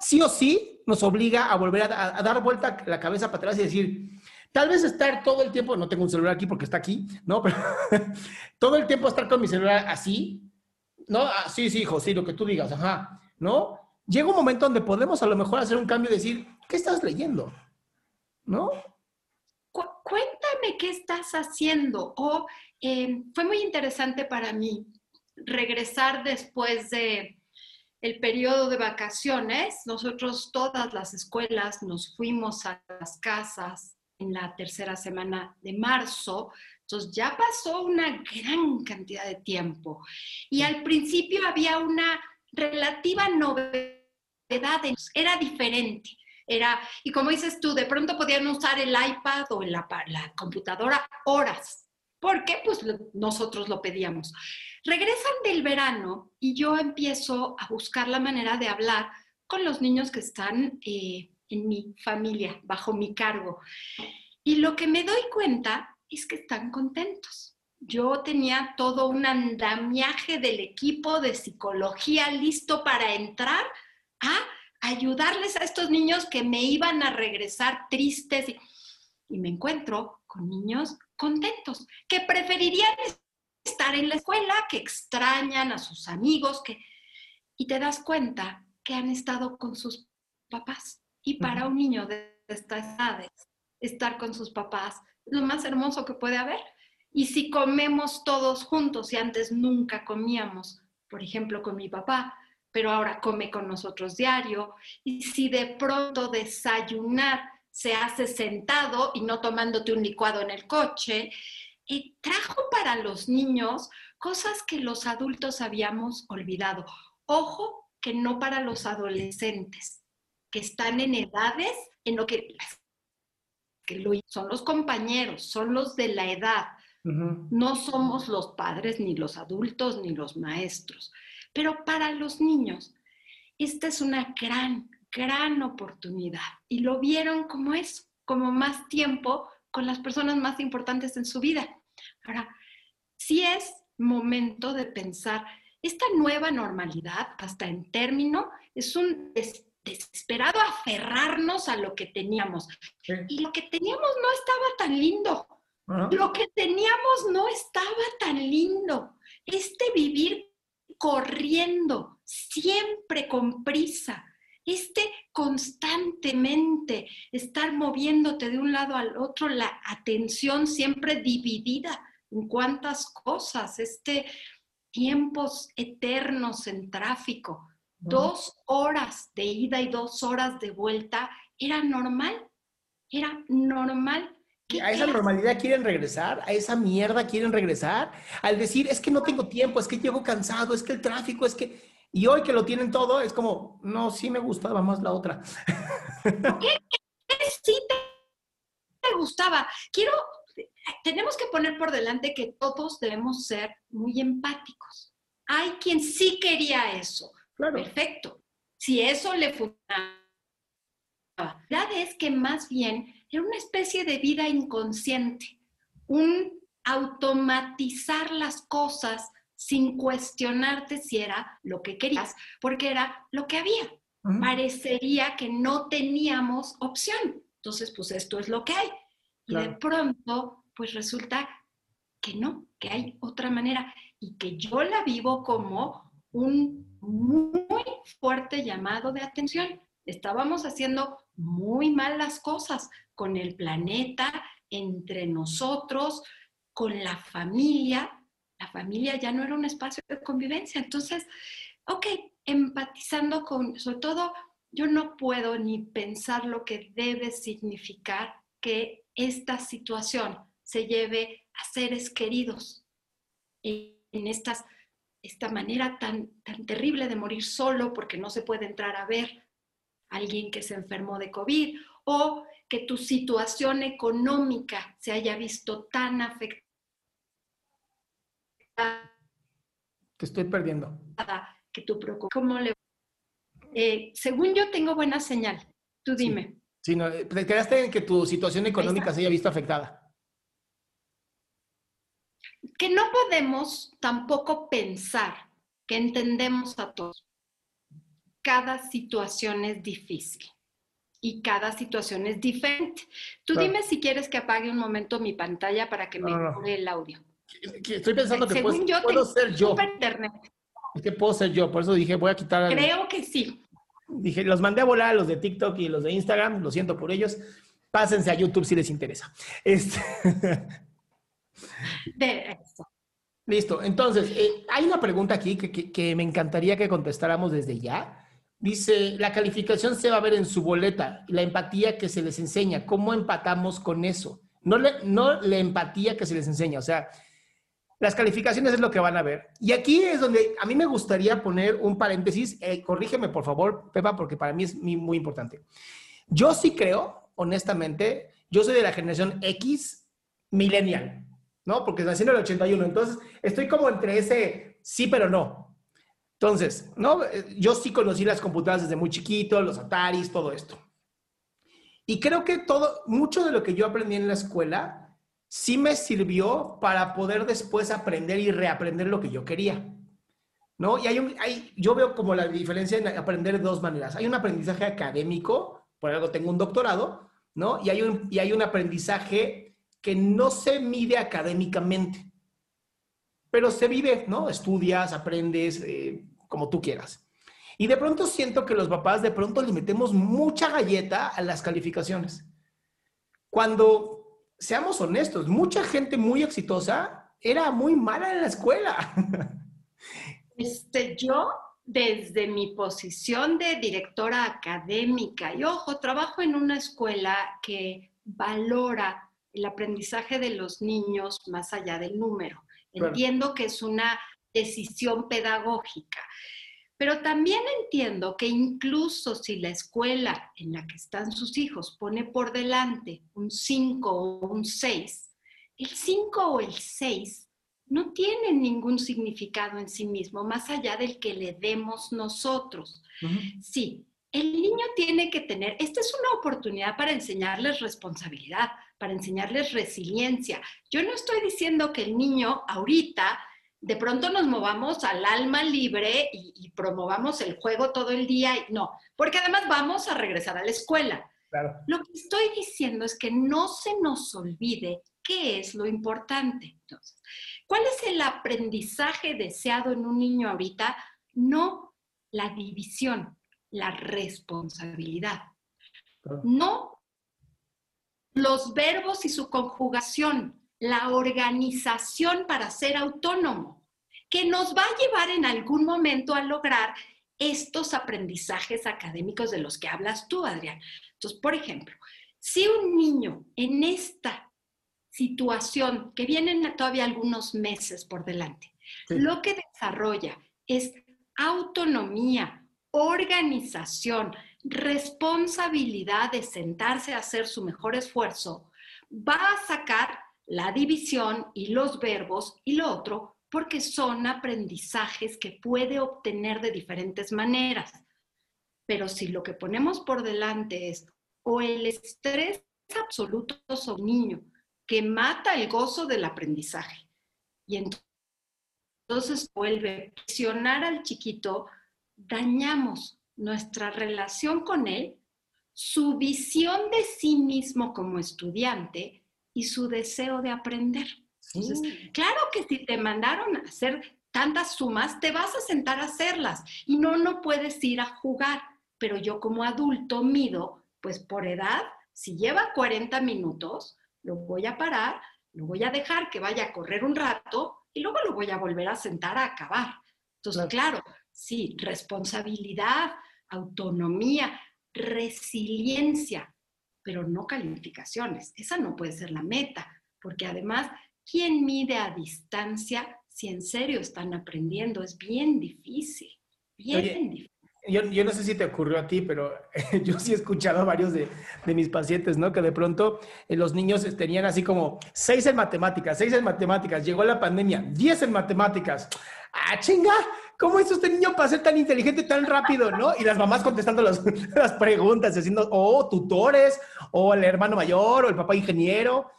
Speaker 5: sí o sí nos obliga a volver a, a dar vuelta la cabeza para atrás y decir, Tal vez estar todo el tiempo, no tengo un celular aquí porque está aquí, ¿no? Pero todo el tiempo estar con mi celular así, ¿no? Ah, sí, sí, hijo, sí, lo que tú digas, ajá, ¿no? Llega un momento donde podemos a lo mejor hacer un cambio y decir, ¿qué estás leyendo? ¿No?
Speaker 6: cuéntame qué estás haciendo. O em, fue muy interesante para mí regresar después de el periodo de vacaciones. Nosotros, todas las escuelas, nos fuimos a las casas en la tercera semana de marzo. Entonces ya pasó una gran cantidad de tiempo. Y al principio había una relativa novedad, era diferente. Era, y como dices tú, de pronto podían usar el iPad o la, computadora horas, porque pues nosotros lo pedíamos. Regresan del verano y yo empiezo a buscar la manera de hablar con los niños que están eh, en mi familia, bajo mi cargo. Y lo que me doy cuenta es que están contentos. Yo tenía todo un andamiaje del equipo de psicología listo para entrar a ayudarles a estos niños que me iban a regresar tristes y, me encuentro con niños contentos, que preferirían estar en la escuela, que extrañan a sus amigos, que... y te das cuenta que han estado con sus papás. Y para un niño de estas edades, estar con sus papás es lo más hermoso que puede haber. Y si comemos todos juntos, y antes nunca comíamos, por ejemplo, con mi papá, pero ahora come con nosotros diario, y si de pronto desayunar se hace sentado y no tomándote un licuado en el coche, y trajo para los niños cosas que los adultos habíamos olvidado. Ojo que no para los adolescentes que están en edades en lo que, que son los compañeros, son los de la edad. No somos los padres, ni los adultos, ni los maestros. Pero para los niños, esta es una gran, gran oportunidad. Y lo vieron como eso, como más tiempo con las personas más importantes en su vida. Ahora, sí es momento de pensar, esta nueva normalidad, hasta en término, es un desesperado aferrarnos a lo que teníamos. Y lo que teníamos no estaba tan lindo. Lo que teníamos no estaba tan lindo. Este vivir corriendo, siempre con prisa, este constantemente estar moviéndote de un lado al otro, la atención siempre dividida en cuántas cosas, este tiempos eternos en tráfico, dos horas de ida y dos horas de vuelta, era normal, era normal.
Speaker 5: ¿A esa normalidad quieren regresar? ¿A esa mierda quieren regresar? Al decir, es que no tengo tiempo, es que llego cansado, es que el tráfico, es que... Y hoy que lo tienen todo, es como, no, sí me gustaba más la otra.
Speaker 6: ¿Qué, sí te gustaba? Quiero, tenemos que poner por delante que todos debemos ser muy empáticos. Hay quien sí quería eso. Perfecto. Si eso le funcionaba. La verdad es que más bien era una especie de vida inconsciente, un automatizar las cosas sin cuestionarte si era lo que querías, porque era lo que había. Parecería que no teníamos opción. Entonces, pues esto es lo que hay. Y de pronto, pues resulta que no, que hay otra manera y que yo la vivo como un muy fuerte llamado de atención. Estábamos haciendo muy mal las cosas con el planeta, entre nosotros, con la familia, la familia ya no era un espacio de convivencia. Entonces, ok, empatizando con, sobre todo, yo no puedo ni pensar lo que debe significar que esta situación se lleve a seres queridos en estas, esta manera tan, tan terrible de morir solo porque no se puede entrar a ver a alguien que se enfermó de COVID o que tu situación económica se haya visto tan afectada
Speaker 5: te estoy perdiendo.
Speaker 6: Que tu ¿Cómo le... Eh, según yo tengo buena señal. Tú dime.
Speaker 5: Sí, no, eh, te quedaste en que tu situación económica se haya visto afectada.
Speaker 6: Que no podemos tampoco pensar que entendemos a todos. Cada situación es difícil y cada situación es diferente. Tú dime si quieres que apague un momento mi pantalla para que me no, el audio.
Speaker 5: Estoy pensando que puedo, ser yo. Internet. Es que puedo ser yo, por eso dije, voy a quitar.
Speaker 6: Creo que sí.
Speaker 5: Dije, los mandé a volar a los de TikTok y los de Instagram, lo siento por ellos. Pásense a YouTube si les interesa. Este...
Speaker 6: De eso.
Speaker 5: Listo. Entonces, eh, hay una pregunta aquí que, que, me encantaría que contestáramos desde ya. Dice, la calificación se va a ver en su boleta, la empatía que se les enseña. ¿Cómo empatamos con eso? No, le, no la empatía que se les enseña. O sea, las calificaciones es lo que van a ver. Y aquí es donde a mí me gustaría poner un paréntesis. Eh, corrígeme, por favor, Pepa, porque para mí es muy, importante. Yo sí creo, honestamente, yo soy de la generación X millennial, ¿no? Porque nací en el 81. Entonces, estoy como entre ese sí, pero no. Entonces, ¿no? Yo sí conocí las computadoras desde muy chiquito, los Ataris, todo esto. Y creo que todo, mucho de lo que yo aprendí en la escuela sí me sirvió para poder después aprender y reaprender lo que yo quería. ¿No? Y hay un, hay, yo veo como la diferencia en aprender de dos maneras. Hay un aprendizaje académico, por algo tengo un doctorado, ¿no? Y hay un, y hay un aprendizaje que no se mide académicamente, pero se vive, ¿no? Estudias, aprendes, eh, como tú quieras. Y de pronto siento que los papás de pronto le metemos mucha galleta a las calificaciones. Cuando seamos honestos, mucha gente muy exitosa era muy mala en la escuela.
Speaker 6: Este, yo, desde mi posición de directora académica, y ojo, trabajo en una escuela que valora el aprendizaje de los niños más allá del número. Entiendo que es una decisión pedagógica. Pero también entiendo que incluso si la escuela en la que están sus hijos pone por delante un 5 o un 6, el 5 o el 6 no tienen ningún significado en sí mismo, más allá del que le demos nosotros. Sí, el niño tiene que tener, esta es una oportunidad para enseñarles responsabilidad, para enseñarles resiliencia. Yo no estoy diciendo que el niño ahorita de pronto nos movamos al alma libre y, promovamos el juego todo el día. No, porque además vamos a regresar a la escuela. Lo que estoy diciendo es que no se nos olvide qué es lo importante. Entonces, ¿cuál es el aprendizaje deseado en un niño ahorita? No la división, la responsabilidad. No los verbos y su conjugación, la organización para ser autónomo, que nos va a llevar en algún momento a lograr estos aprendizajes académicos de los que hablas tú, Adrián. Entonces, por ejemplo, si un niño en esta situación, que vienen todavía algunos meses por delante, lo que desarrolla es autonomía, organización, responsabilidad de sentarse a hacer su mejor esfuerzo, va a sacar la división y los verbos y lo otro porque son aprendizajes que puede obtener de diferentes maneras. Pero si lo que ponemos por delante es o el estrés absoluto sobre un niño que mata el gozo del aprendizaje y entonces vuelve a presionar al chiquito, dañamos nuestra relación con él, su visión de sí mismo como estudiante y su deseo de aprender. Entonces, claro que si te mandaron a hacer tantas sumas, te vas a sentar a hacerlas y no, no puedes ir a jugar. Pero yo como adulto mido, pues por edad, si lleva 40 minutos, lo voy a parar, lo voy a dejar que vaya a correr un rato y luego lo voy a volver a sentar a acabar. Entonces, claro, sí, responsabilidad, autonomía, resiliencia, pero no calificaciones. Esa no puede ser la meta, porque además, ¿quién mide a distancia si en serio están aprendiendo? Es bien difícil, bien difícil.
Speaker 5: Yo, yo, no sé si te ocurrió a ti, pero yo sí he escuchado a varios de, de mis pacientes, ¿no? Que de pronto eh, los niños tenían así como seis en matemáticas, seis en matemáticas, llegó la pandemia, diez en matemáticas. ¡Ah, chinga! ¿Cómo hizo este niño para ser tan inteligente tan rápido, no? Y las mamás contestando las, las preguntas, diciendo, oh, tutores, o el hermano mayor, o el papá ingeniero,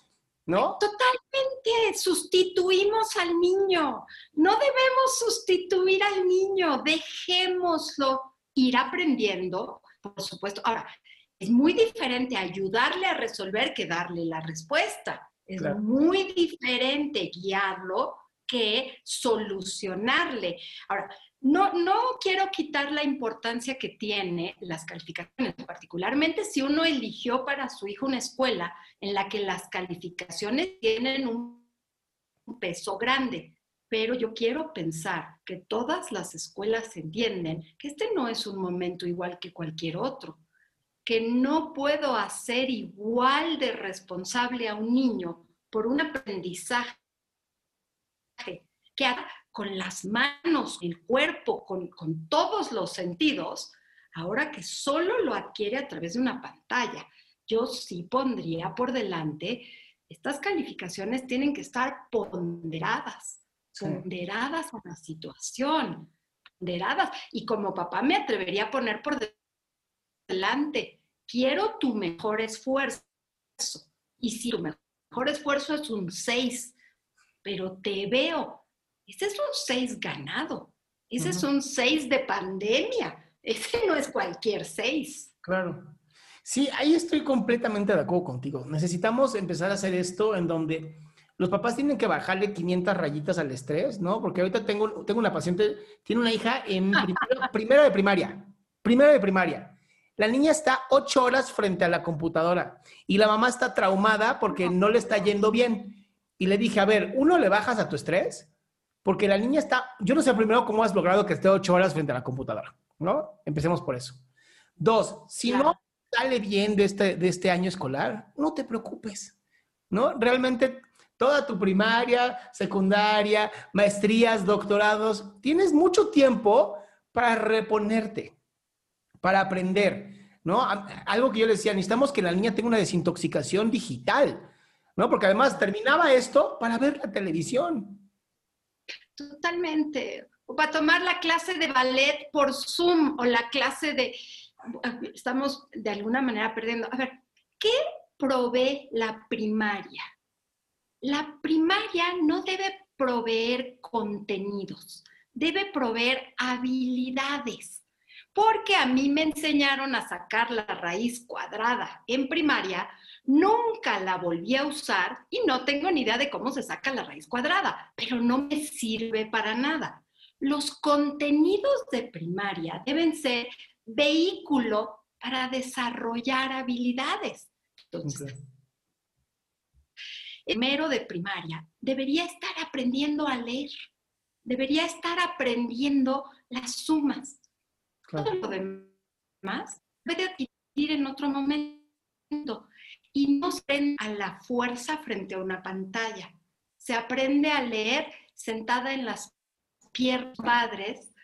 Speaker 5: ¿no?
Speaker 6: Totalmente, sustituimos al niño. No debemos sustituir al niño, dejémoslo ir aprendiendo, por supuesto. Ahora, es muy diferente ayudarle a resolver que darle la respuesta. Es muy diferente guiarlo que solucionarle. Ahora, no, no quiero quitar la importancia que tiene las calificaciones, particularmente si uno eligió para su hijo una escuela en la que las calificaciones tienen un peso grande. Pero yo quiero pensar que todas las escuelas entienden que este no es un momento igual que cualquier otro, que no puedo hacer igual de responsable a un niño por un aprendizaje que haga con las manos, el cuerpo, con, con todos los sentidos, ahora que solo lo adquiere a través de una pantalla. Yo sí pondría por delante, estas calificaciones tienen que estar ponderadas, ponderadas a la situación, ponderadas. Y como papá me atrevería a poner por delante, quiero tu mejor esfuerzo. Y si tu mejor esfuerzo es un 6, pero te veo. Ese es un 6 ganado. Ese es un 6 de pandemia. Ese no es cualquier 6.
Speaker 5: Claro. Sí, ahí estoy completamente de acuerdo contigo. Necesitamos empezar a hacer esto en donde los papás tienen que bajarle 500 rayitas al estrés, ¿no? Porque ahorita tengo, tengo una paciente, tiene una hija en primero, de primaria, primero de primaria. La niña está ocho horas frente a la computadora y la mamá está traumada porque no le está yendo bien. Y le dije, a ver, uno, le bajas a tu estrés, porque la niña está, yo no sé primero cómo has logrado que esté ocho horas frente a la computadora, ¿no? Empecemos por eso. Dos, si no sale bien de este, de este año escolar, no te preocupes, ¿no? Realmente toda tu primaria, secundaria, maestrías, doctorados, tienes mucho tiempo para reponerte, para aprender, ¿no? Algo que yo le decía, necesitamos que la niña tenga una desintoxicación digital. ¿No? Porque además terminaba esto para ver la televisión.
Speaker 6: Totalmente. O para tomar la clase de ballet por Zoom o la clase de... estamos de alguna manera perdiendo. A ver, ¿qué provee la primaria? La primaria no debe proveer contenidos, debe proveer habilidades. Porque a mí me enseñaron a sacar la raíz cuadrada en primaria, nunca la volví a usar y no tengo ni idea de cómo se saca la raíz cuadrada, pero no me sirve para nada. Los contenidos de primaria deben ser vehículo para desarrollar habilidades. Entonces, el mero de primaria debería estar aprendiendo a leer, debería estar aprendiendo las sumas. Todo lo demás puede adquirir en otro momento y no se aprende a la fuerza frente a una pantalla. Se aprende a leer sentada en las piernas padres,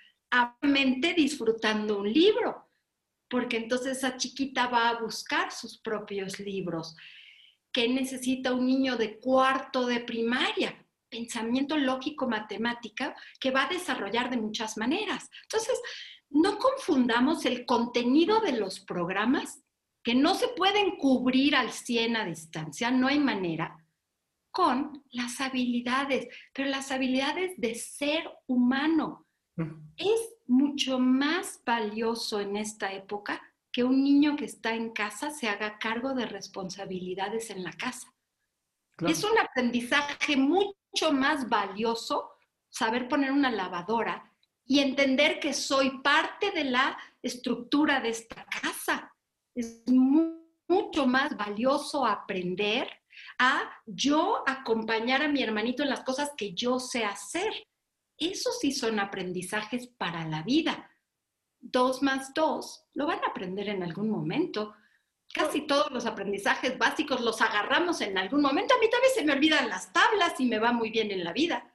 Speaker 6: mente disfrutando un libro, porque entonces esa chiquita va a buscar sus propios libros. ¿Qué necesita un niño de cuarto de primaria? Pensamiento lógico matemática que va a desarrollar de muchas maneras. Entonces, no confundamos el contenido de los programas que no se pueden cubrir al 100 a distancia, no hay manera, con las habilidades, pero las habilidades de ser humano. Es mucho más valioso en esta época que un niño que está en casa se haga cargo de responsabilidades en la casa. Es un aprendizaje mucho más valioso saber poner una lavadora y entender que soy parte de la estructura de esta casa. Es mucho más valioso aprender a yo acompañar a mi hermanito en las cosas que yo sé hacer. Esos sí son aprendizajes para la vida dos más dos, lo van a aprender en algún momento. Casi todos los aprendizajes básicos los agarramos en algún momento. A mí también se me olvidan las tablas y me va muy bien en la vida.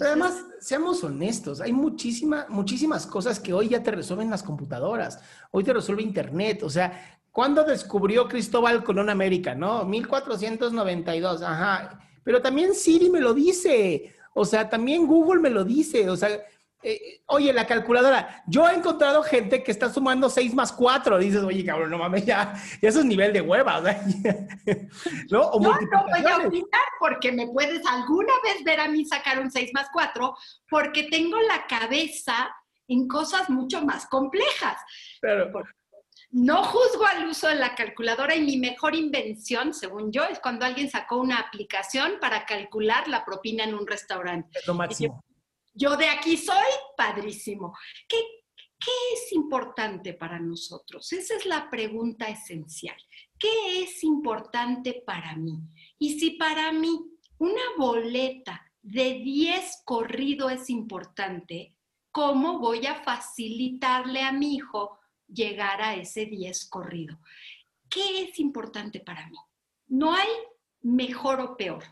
Speaker 5: Además, seamos honestos, hay muchísima, muchísimas cosas que hoy ya te resuelven las computadoras, hoy te resuelve Internet, o sea, ¿cuándo descubrió Cristóbal Colón América? No, 1492, ajá, pero también Siri me lo dice, o sea, también Google me lo dice, o sea, eh, oye, la calculadora, yo he encontrado gente que está sumando 6 más 4. Dices, oye, cabrón, no mames, ya, eso es nivel de hueva,
Speaker 6: ¿no? O no, no voy a opinar porque me puedes alguna vez ver a mí sacar un 6 más 4 porque tengo la cabeza en cosas mucho más complejas. Pero, no juzgo al uso de la calculadora y mi mejor invención, según yo, es cuando alguien sacó una aplicación para calcular la propina en un restaurante.
Speaker 5: Es lo máximo
Speaker 6: yo de aquí soy, padrísimo. ¿Qué, ¿Qué es importante para nosotros? Esa es la pregunta esencial. ¿Qué es importante para mí? Y si para mí una boleta de 10 corrido es importante, ¿cómo voy a facilitarle a mi hijo llegar a ese 10 corrido? ¿Qué es importante para mí? No hay mejor o peor.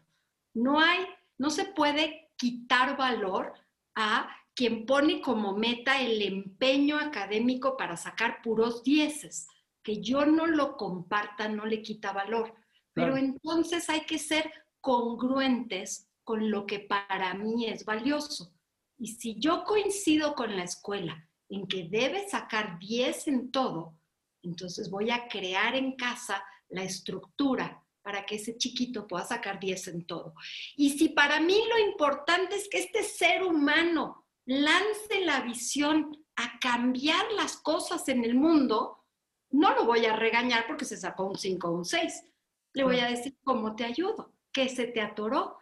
Speaker 6: No hay, no se puede quitar valor a quien pone como meta el empeño académico para sacar puros dieces. Que yo no lo comparta no le quita valor. Pero entonces hay que ser congruentes con lo que para mí es valioso. Y si yo coincido con la escuela en que debe sacar 10 en todo, entonces voy a crear en casa la estructura para que ese chiquito pueda sacar 10 en todo. Y si para mí lo importante es que este ser humano lance la visión a cambiar las cosas en el mundo, no lo voy a regañar porque se sacó un 5 o un 6. Le voy a decir cómo te ayudo, qué se te atoró,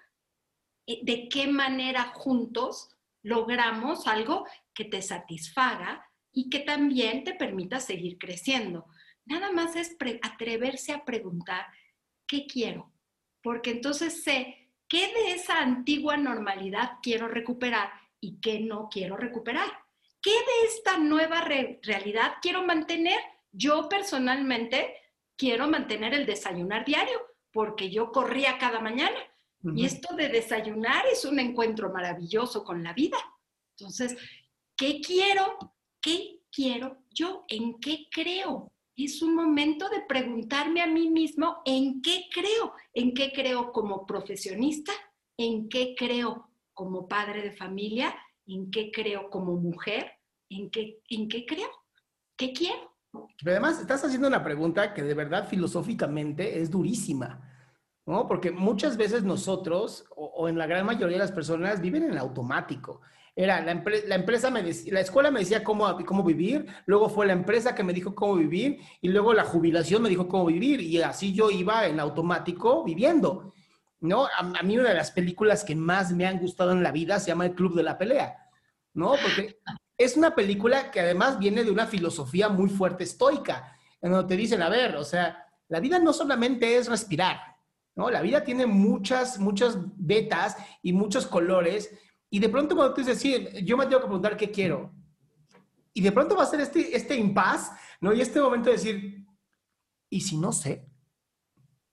Speaker 6: eh, de qué manera juntos logramos algo que te satisfaga y que también te permita seguir creciendo. Nada más es atreverse a preguntar ¿qué quiero? Porque entonces sé qué de esa antigua normalidad quiero recuperar y qué no quiero recuperar. ¿Qué de esta nueva realidad quiero mantener? Yo personalmente quiero mantener el desayunar diario porque yo corría cada mañana. Y esto de desayunar es un encuentro maravilloso con la vida. Entonces, ¿qué quiero? ¿Qué quiero yo? ¿En qué creo? Es un momento de preguntarme a mí mismo en qué creo, en qué creo como profesionista, en qué creo como padre de familia, en qué creo como mujer, en qué, en qué creo, qué quiero,
Speaker 5: Pero además estás haciendo una pregunta que de verdad filosóficamente es durísima, ¿no? Porque muchas veces nosotros, o, en la gran mayoría de las personas, viven en automático. Era la, empresa, me la escuela me decía cómo, cómo vivir, luego fue la empresa que me dijo cómo vivir, y luego la jubilación me dijo cómo vivir, y así yo iba en automático viviendo, ¿no? A, a mí una de las películas que más me han gustado en la vida se llama El Club de la Pelea, ¿no? Porque es una película que además viene de una filosofía muy fuerte estoica, en donde te dicen, a ver, o sea, la vida no solamente es respirar, ¿no? La vida tiene muchas, muchas vetas y muchos colores, y de pronto cuando tú dices, sí, yo me tengo que preguntar qué quiero, y de pronto va a ser este, este impas, ¿no? Y este momento de decir, ¿y si no sé?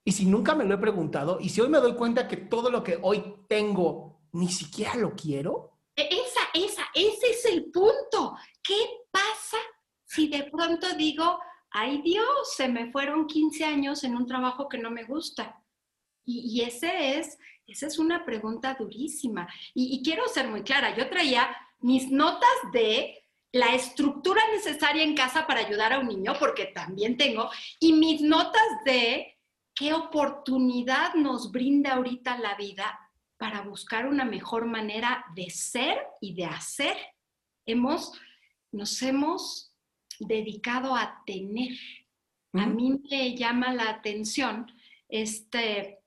Speaker 5: ¿Y si nunca me lo he preguntado? ¿Y si hoy me doy cuenta que todo lo que hoy tengo ni siquiera lo quiero?
Speaker 6: E, esa, esa, ese es el punto. ¿Qué pasa si de pronto digo, ay Dios, se me fueron 15 años en un trabajo que no me gusta? Y, ese es, esa es una pregunta durísima. Y, y quiero ser muy clara, yo traía mis notas de la estructura necesaria en casa para ayudar a un niño, porque también tengo, y mis notas de qué oportunidad nos brinda ahorita la vida para buscar una mejor manera de ser y de hacer. Hemos, nos hemos dedicado a tener. A mí me llama la atención este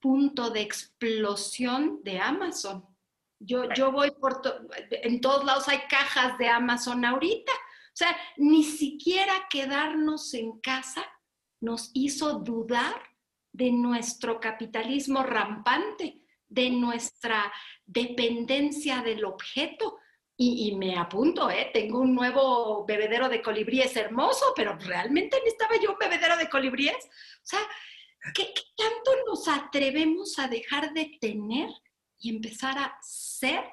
Speaker 6: punto de explosión de Amazon. Yo, yo voy por, en todos lados hay cajas de Amazon ahorita. O sea, ni siquiera quedarnos en casa nos hizo dudar de nuestro capitalismo rampante de nuestra dependencia del objeto. Y, me apunto, ¿eh? tengo un nuevo bebedero de colibríes hermoso, pero realmente necesitaba yo un bebedero de colibríes. O sea, ¿qué, tanto nos atrevemos a dejar de tener y empezar a ser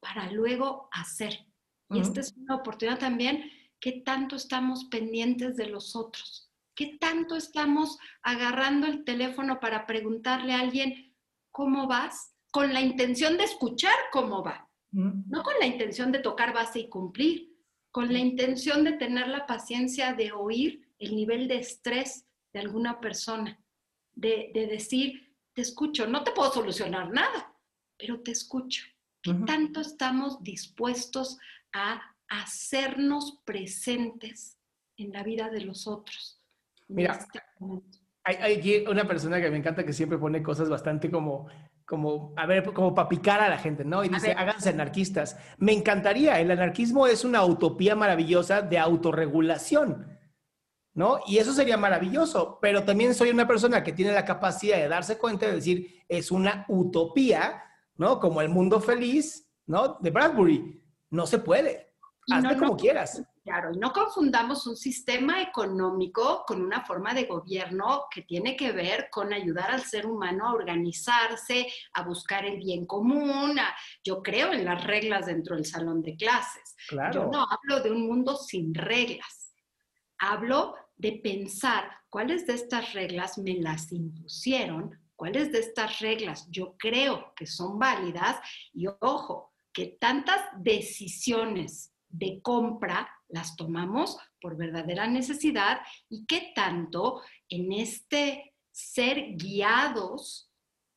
Speaker 6: para luego hacer? Y esta es una oportunidad también, ¿qué tanto estamos pendientes de los otros? ¿Qué tanto estamos agarrando el teléfono para preguntarle a alguien, cómo vas con la intención de escuchar cómo va, no con la intención de tocar base y cumplir, con la intención de tener la paciencia de oír el nivel de estrés de alguna persona, de, decir, te escucho, no te puedo solucionar nada, pero te escucho. ¿Qué tanto estamos dispuestos a hacernos presentes en la vida de los otros?
Speaker 5: Mira, este hay, una persona que me encanta que siempre pone cosas bastante como, como, a ver, como para picar a la gente, ¿no? Y dice, háganse anarquistas. Me encantaría, el anarquismo es una utopía maravillosa de autorregulación, ¿no? Y eso sería maravilloso, pero también soy una persona que tiene la capacidad de darse cuenta de decir, es una utopía, ¿no? Como el mundo feliz, ¿no? De Bradbury. No se puede. Hazte como quieras.
Speaker 6: Claro, y no confundamos un sistema económico con una forma de gobierno que tiene que ver con ayudar al ser humano a organizarse, a buscar el bien común. yo creo en las reglas dentro del salón de clases. Yo no hablo de un mundo sin reglas. Hablo de pensar cuáles de estas reglas me las impusieron, cuáles de estas reglas yo creo que son válidas y ojo, que tantas decisiones de compra las tomamos por verdadera necesidad y qué tanto en este ser guiados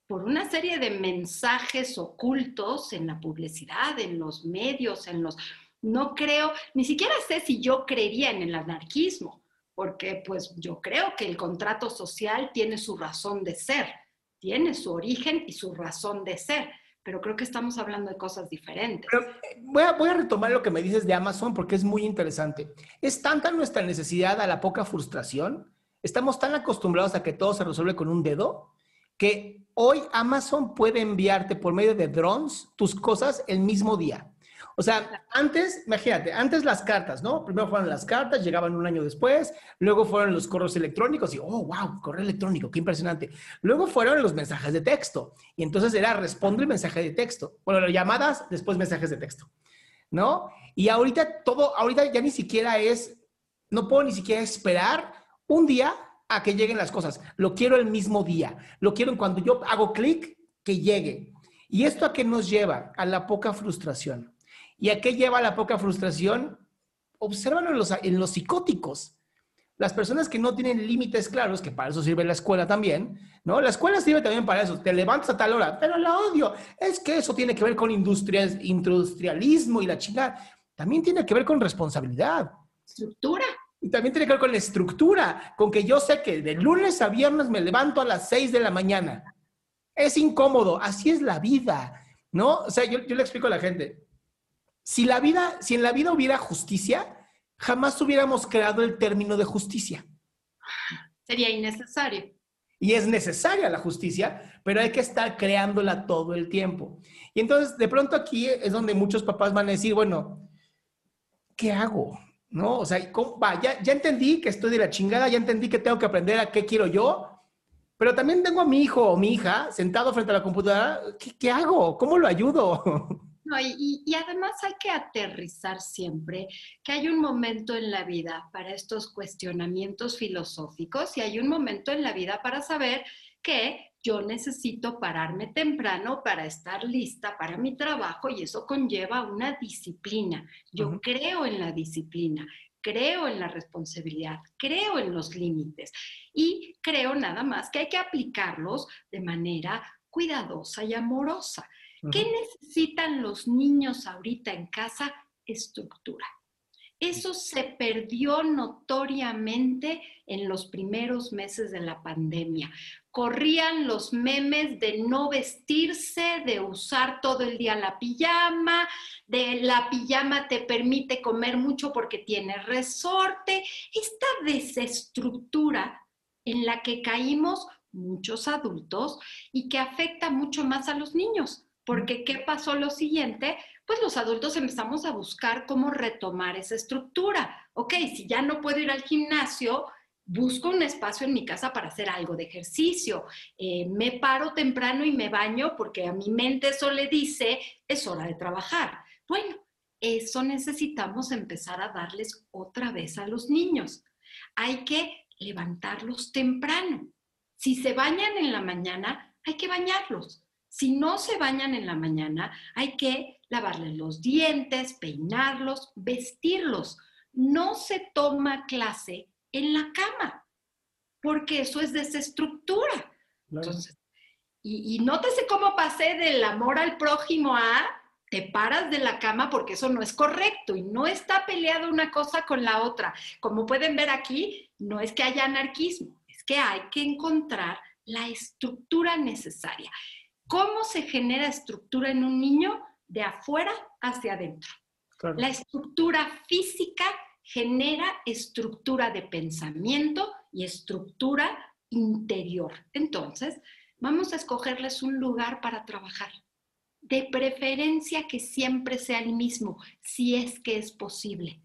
Speaker 6: por una serie de mensajes ocultos en la publicidad, en los medios, en los... No creo, ni siquiera sé si yo creería en el anarquismo, porque pues yo creo que el contrato social tiene su razón de ser, tiene su origen y su razón de ser pero creo que estamos hablando de cosas diferentes.
Speaker 5: Eh, voy, a, voy a retomar lo que me dices de Amazon porque es muy interesante. Es tanta nuestra necesidad a la poca frustración, estamos tan acostumbrados a que todo se resuelve con un dedo, que hoy Amazon puede enviarte por medio de drones tus cosas el mismo día. O sea, antes, imagínate, antes las cartas, ¿no? Primero fueron las cartas, llegaban un año después, luego fueron los correos electrónicos y, oh, wow, correo electrónico, qué impresionante. Luego fueron los mensajes de texto y entonces era responde el mensaje de texto. Bueno, las llamadas, después mensajes de texto, ¿no? Y ahorita todo, ahorita ya ni siquiera es, no puedo ni siquiera esperar un día a que lleguen las cosas. Lo quiero el mismo día. Lo quiero en cuando yo hago clic, que llegue. ¿Y esto a qué nos lleva? A la poca frustración. ¿Y a qué lleva la poca frustración? Obsérvalo en los, en los psicóticos. Las personas que no tienen límites claros, que para eso sirve la escuela también, ¿no? La escuela sirve también para eso. Te levantas a tal hora, pero la odio. Es que eso tiene que ver con industrialismo y la chingada. También tiene que ver con responsabilidad.
Speaker 6: Estructura.
Speaker 5: Y también tiene que ver con la estructura, con que yo sé que de lunes a viernes me levanto a las 6 de la mañana. Es incómodo, así es la vida, ¿no? O sea, yo, yo le explico a la gente, si la vida, si en la vida hubiera justicia, jamás hubiéramos creado el término de justicia.
Speaker 6: Sería innecesario.
Speaker 5: Y es necesaria la justicia, pero hay que estar creándola todo el tiempo. Y entonces, de pronto aquí es donde muchos papás van a decir, bueno, ¿qué hago? ¿No? O sea, va, ya, ya entendí que estoy de la chingada, ya entendí que tengo que aprender a qué quiero yo, pero también tengo a mi hijo o mi hija sentado frente a la computadora. ¿Qué, qué hago? ¿Cómo lo ayudo?
Speaker 6: No, y, y, además hay que aterrizar siempre que hay un momento en la vida para estos cuestionamientos filosóficos y hay un momento en la vida para saber que yo necesito pararme temprano para estar lista para mi trabajo y eso conlleva una disciplina. Yo creo en la disciplina, creo en la responsabilidad, creo en los límites y creo nada más que hay que aplicarlos de manera cuidadosa y amorosa. ¿Qué necesitan los niños ahorita en casa? Estructura. Eso se perdió notoriamente en los primeros meses de la pandemia. Corrían los memes de no vestirse, de usar todo el día la pijama, de la pijama te permite comer mucho porque tiene resorte. Esta desestructura en la que caímos muchos adultos y que afecta mucho más a los niños. Porque ¿qué pasó lo siguiente? Pues los adultos empezamos a buscar cómo retomar esa estructura. Ok, si ya no puedo ir al gimnasio, busco un espacio en mi casa para hacer algo de ejercicio. Eh, me paro temprano y me baño porque a mi mente eso le dice, es hora de trabajar. Bueno, eso necesitamos empezar a darles otra vez a los niños. Hay que levantarlos temprano. Si se bañan en la mañana, hay que bañarlos. Si no se bañan en la mañana, hay que lavarles los dientes, peinarlos, vestirlos. No se toma clase en la cama, porque eso es desestructura. Entonces, y, y nótese cómo pasé del amor al prójimo a te paras de la cama porque eso no es correcto y no está peleada una cosa con la otra. Como pueden ver aquí, no es que haya anarquismo, es que hay que encontrar la estructura necesaria. ¿Cómo se genera estructura en un niño? De afuera hacia adentro. La estructura física genera estructura de pensamiento y estructura interior. Entonces, vamos a escogerles un lugar para trabajar. De preferencia que siempre sea el mismo, si es que es posible.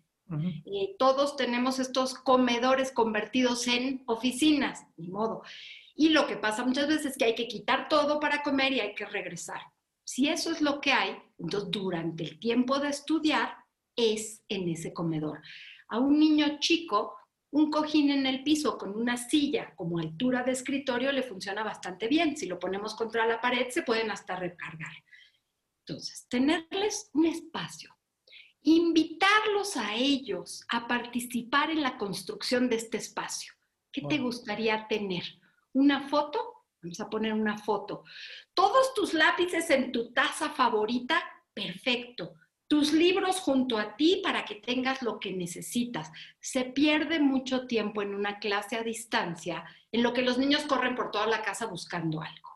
Speaker 6: Eh, todos tenemos estos comedores convertidos en oficinas, ni modo. Y lo que pasa muchas veces es que hay que quitar todo para comer y hay que regresar. Si eso es lo que hay, entonces durante el tiempo de estudiar es en ese comedor. A un niño chico, un cojín en el piso con una silla como altura de escritorio le funciona bastante bien. Si lo ponemos contra la pared, se pueden hasta recargar. Entonces, tenerles un espacio, invitarlos a ellos a participar en la construcción de este espacio. ¿Qué te gustaría tener? Una foto, vamos a poner una foto. Todos tus lápices en tu taza favorita, perfecto. Tus libros junto a ti para que tengas lo que necesitas. Se pierde mucho tiempo en una clase a distancia en lo que los niños corren por toda la casa buscando algo.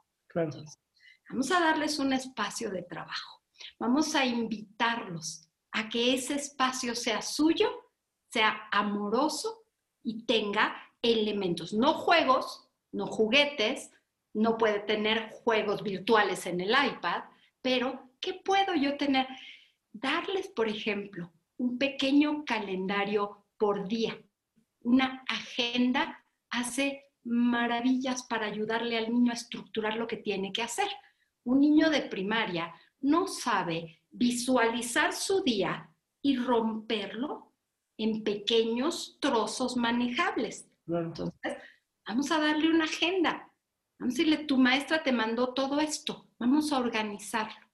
Speaker 6: vamos a darles un espacio de trabajo. Vamos a invitarlos a que ese espacio sea suyo, sea amoroso y tenga elementos, no juegos, no juguetes, no puede tener juegos virtuales en el iPad, pero ¿qué puedo yo tener? Darles, por ejemplo, un pequeño calendario por día, una agenda hace maravillas para ayudarle al niño a estructurar lo que tiene que hacer. Un niño de primaria no sabe visualizar su día y romperlo en pequeños trozos manejables. Entonces, Vamos a darle una agenda. Vamos a decirle, tu maestra te mandó todo esto. Vamos a organizarlo.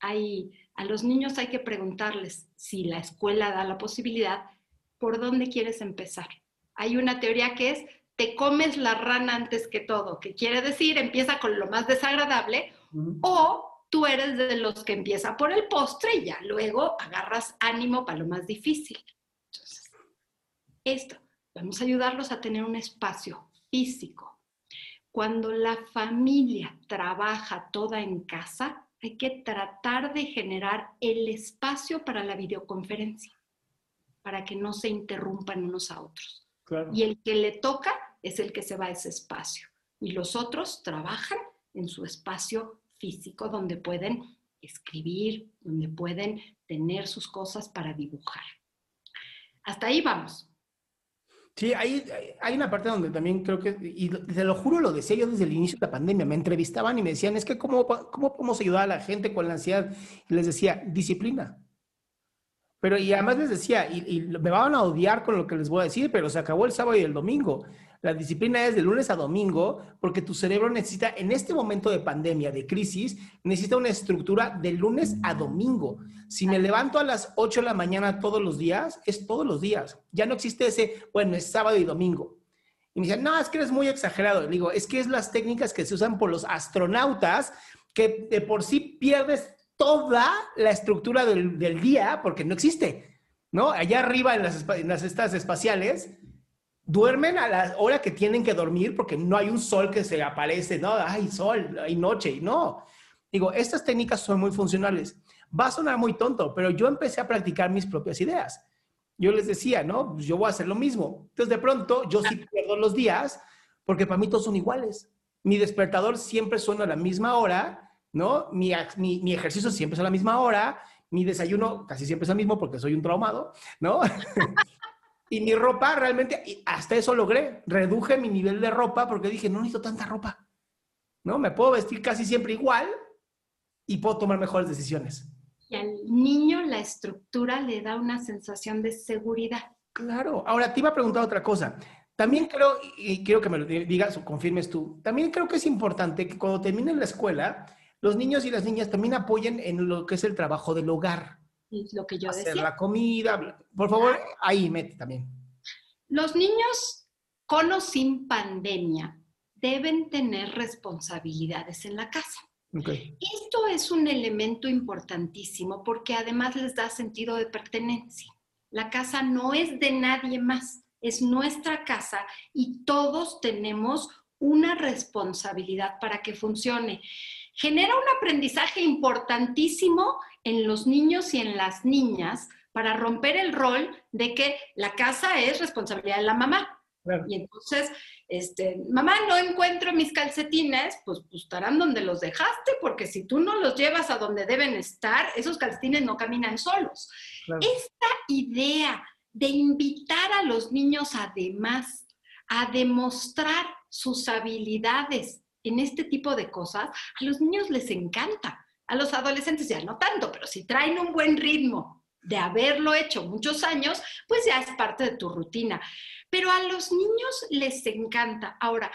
Speaker 6: Hay, a los niños hay que preguntarles si la escuela da la posibilidad, ¿por dónde quieres empezar? Hay una teoría que es, te comes la rana antes que todo, que quiere decir, empieza con lo más desagradable, o tú eres de los que empieza por el postre y ya luego agarras ánimo para lo más difícil. Entonces, esto, vamos a ayudarlos a tener un espacio físico. Cuando la familia trabaja toda en casa, hay que tratar de generar el espacio para la videoconferencia, para que no se interrumpan unos a otros. Y el que le toca es el que se va a ese espacio. Y los otros trabajan en su espacio físico donde pueden escribir, donde pueden tener sus cosas para dibujar. Hasta ahí vamos.
Speaker 5: Sí, hay, hay una parte donde también creo que, y te lo juro, lo decía yo desde el inicio de la pandemia, me entrevistaban y me decían, es que ¿cómo, cómo podemos ayudar a la gente con la ansiedad? Y les decía, disciplina. Pero y además les decía, y, me van a odiar con lo que les voy a decir, pero se acabó el sábado y el domingo. La disciplina es de lunes a domingo porque tu cerebro necesita, en este momento de pandemia, de crisis, necesita una estructura de lunes a domingo. Si me levanto a las 8 de la mañana todos los días, es todos los días. Ya no existe ese, bueno, es sábado y domingo. Y me dicen, no, es que eres muy exagerado. Le digo, es que es las técnicas que se usan por los astronautas que de por sí pierdes toda la estructura del, día porque no existe, ¿no? Allá arriba en las, en estas espaciales, duermen a la hora que tienen que dormir porque no hay un sol que se aparece, no, hay sol, hay noche, no. Digo, estas técnicas son muy funcionales. Va a sonar muy tonto, pero yo empecé a practicar mis propias ideas. Yo les decía, ¿no? Pues yo voy a hacer lo mismo. Entonces, de pronto, yo sí pierdo los días porque para mí todos son iguales. Mi despertador siempre suena a la misma hora, ¿no? Mi, mi, mi ejercicio siempre es a la misma hora. Mi desayuno casi siempre es el mismo porque soy un traumado, ¿no? Y mi ropa realmente, hasta eso logré. Reduje mi nivel de ropa porque dije, no necesito tanta ropa. ¿No? Me puedo vestir casi siempre igual y puedo tomar mejores decisiones.
Speaker 6: Y al niño la estructura le da una sensación de seguridad.
Speaker 5: Claro. Ahora te iba a preguntar otra cosa. También creo, y quiero que me lo digas o confirmes tú, también creo que es importante que cuando terminen la escuela, los niños y las niñas también apoyen en lo que es el trabajo del hogar
Speaker 6: lo que yo
Speaker 5: Hacer la comida. Por favor, ahí mete también.
Speaker 6: Los niños con o sin pandemia deben tener responsabilidades en la casa. Esto es un elemento importantísimo porque además les da sentido de pertenencia. La casa no es de nadie más, es nuestra casa y todos tenemos una responsabilidad para que funcione. Genera un aprendizaje importantísimo en los niños y en las niñas para romper el rol de que la casa es responsabilidad de la mamá. Y entonces, este, mamá, no encuentro mis calcetines, pues, pues, estarán donde los dejaste, porque si tú no los llevas a donde deben estar, esos calcetines no caminan solos. Esta idea de invitar a los niños además a demostrar sus habilidades en este tipo de cosas, a los niños les encanta. A los adolescentes ya no tanto, pero si traen un buen ritmo de haberlo hecho muchos años, pues ya es parte de tu rutina. Pero a los niños les encanta. Ahora,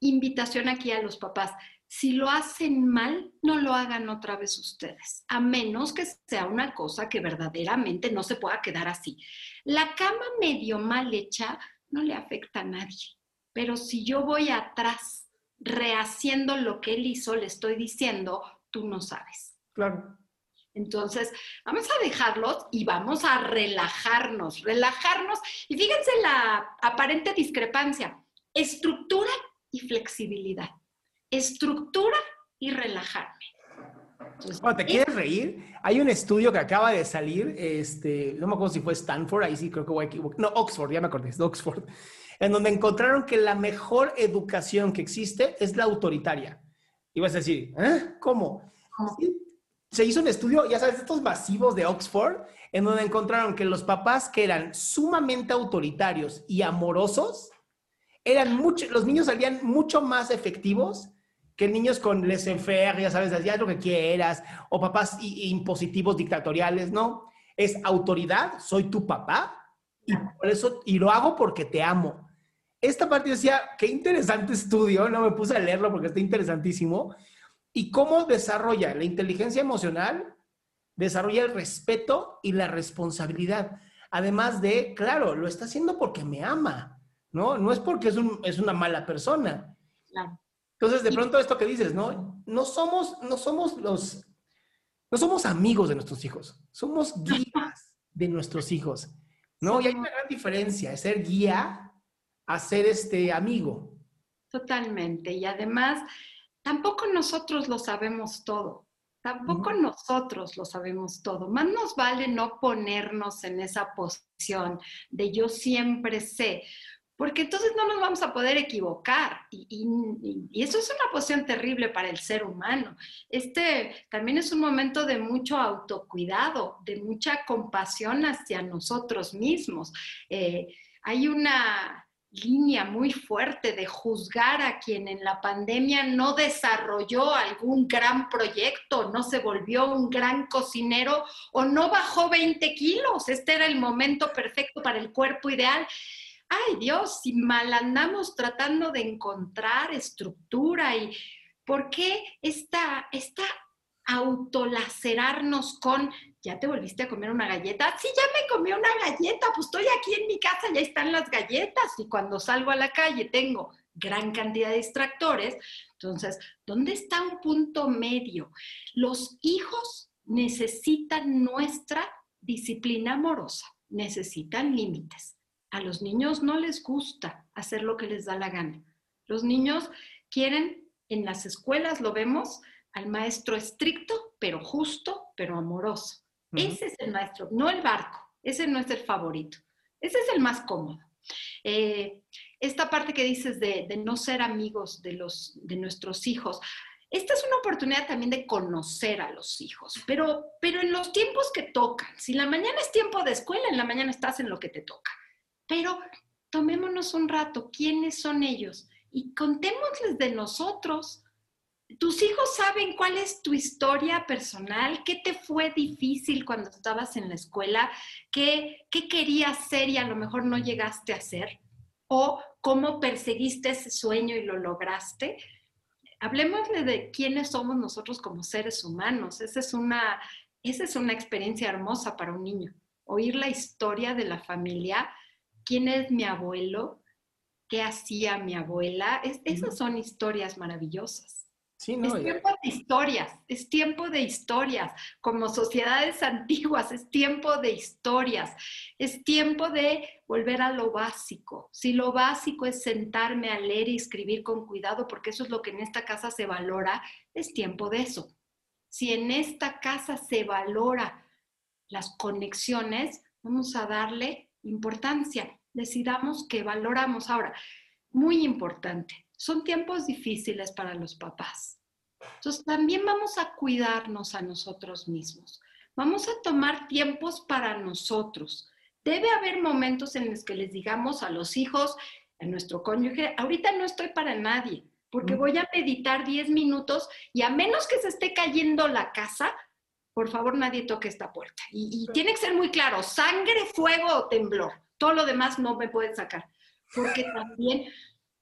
Speaker 6: invitación aquí a los papás. Si lo hacen mal, no lo hagan otra vez ustedes, a menos que sea una cosa que verdaderamente no se pueda quedar así. La cama medio mal hecha no le afecta a nadie, pero si yo voy atrás rehaciendo lo que él hizo, le estoy diciendo, tú no sabes.
Speaker 5: Claro.
Speaker 6: Entonces, vamos a dejarlos y vamos a relajarnos, relajarnos. Y fíjense la aparente discrepancia, estructura y flexibilidad. Estructura y relajarme.
Speaker 5: ¿Te quieres reír? Hay un estudio que acaba de salir, este, no me acuerdo si fue Stanford, ahí sí creo que voy a equivocar. No, Oxford, ya me acordé, es Oxford, en donde encontraron que la mejor educación que existe es la autoritaria. Y vas a decir, ¿eh? ¿Cómo? Se hizo un estudio, ya sabes, estos masivos de Oxford, en donde encontraron que los papás que eran sumamente autoritarios y amorosos, eran mucho, los niños salían mucho más efectivos que niños con laissez-faire, ya sabes, haz lo que quieras, o papás impositivos dictatoriales, ¿no? Es autoridad, soy tu papá, y por eso, y lo hago porque te amo esta parte decía, qué interesante estudio, no me puse a leerlo porque está interesantísimo, y cómo desarrolla la inteligencia emocional, desarrolla el respeto y la responsabilidad. Además de, claro, lo está haciendo porque me ama. ¿no? No es porque es, un, es una mala persona.
Speaker 6: Claro.
Speaker 5: Entonces, de pronto esto que dices, ¿no? No somos, no somos los, no somos amigos de nuestros hijos, somos guías de nuestros hijos, ¿no? Y hay una gran diferencia, es ser guía a ser este amigo.
Speaker 6: Totalmente. Y además, tampoco nosotros lo sabemos todo. Tampoco nosotros lo sabemos todo. Más nos vale no ponernos en esa posición de yo siempre sé, porque entonces no nos vamos a poder equivocar. Y, eso es una posición terrible para el ser humano. Este también es un momento de mucho autocuidado, de mucha compasión hacia nosotros mismos. Eh, hay una línea muy fuerte de juzgar a quien en la pandemia no desarrolló algún gran proyecto, no se volvió un gran cocinero o no bajó 20 kilos. Este era el momento perfecto para el cuerpo ideal. Ay Dios, si mal andamos tratando de encontrar estructura y por qué esta, esta autolacerarnos con ¿ya te volviste a comer una galleta? Sí, ya me comí una galleta, pues estoy aquí en mi casa, ya están las galletas y cuando salgo a la calle tengo gran cantidad de distractores. Entonces, ¿dónde está un punto medio? Los hijos necesitan nuestra disciplina amorosa, necesitan límites. A los niños no les gusta hacer lo que les da la gana. Los niños quieren, en las escuelas lo vemos, al maestro estricto, pero justo, pero amoroso. Ese es el maestro, no el barco. Ese no es el favorito. Ese es el más cómodo. Eh, esta parte que dices de, no ser amigos de, los, de nuestros hijos, esta es una oportunidad también de conocer a los hijos, pero, pero en los tiempos que tocan. Si la mañana es tiempo de escuela, en la mañana estás en lo que te toca. Pero tomémonos un rato, ¿quiénes son ellos? Y contémosles de nosotros. ¿Tus hijos saben cuál es tu historia personal? ¿Qué te fue difícil cuando estabas en la escuela? ¿Qué, qué querías ser y a lo mejor no llegaste a ser? ¿O cómo perseguiste ese sueño y lo lograste? Hablemosle de quiénes somos nosotros como seres humanos. Esa es una, esa es una experiencia hermosa para un niño. Oír la historia de la familia, quién es mi abuelo, qué hacía mi abuela. esas son historias maravillosas es tiempo de historias, es tiempo de historias. Como sociedades antiguas, es tiempo de historias. Es tiempo de volver a lo básico. Si lo básico es sentarme a leer y escribir con cuidado, porque eso es lo que en esta casa se valora, es tiempo de eso. Si en esta casa se valora las conexiones, vamos a darle importancia. Decidamos que valoramos. Ahora, muy importante, son tiempos difíciles para los papás. Entonces también vamos a cuidarnos a nosotros mismos. Vamos a tomar tiempos para nosotros. Debe haber momentos en los que les digamos a los hijos, a nuestro cónyuge, ahorita no estoy para nadie, porque voy a meditar 10 minutos y a menos que se esté cayendo la casa, por favor nadie toque esta puerta. Y, y tiene que ser muy claro, sangre, fuego o temblor. Todo lo demás no me pueden sacar. Porque también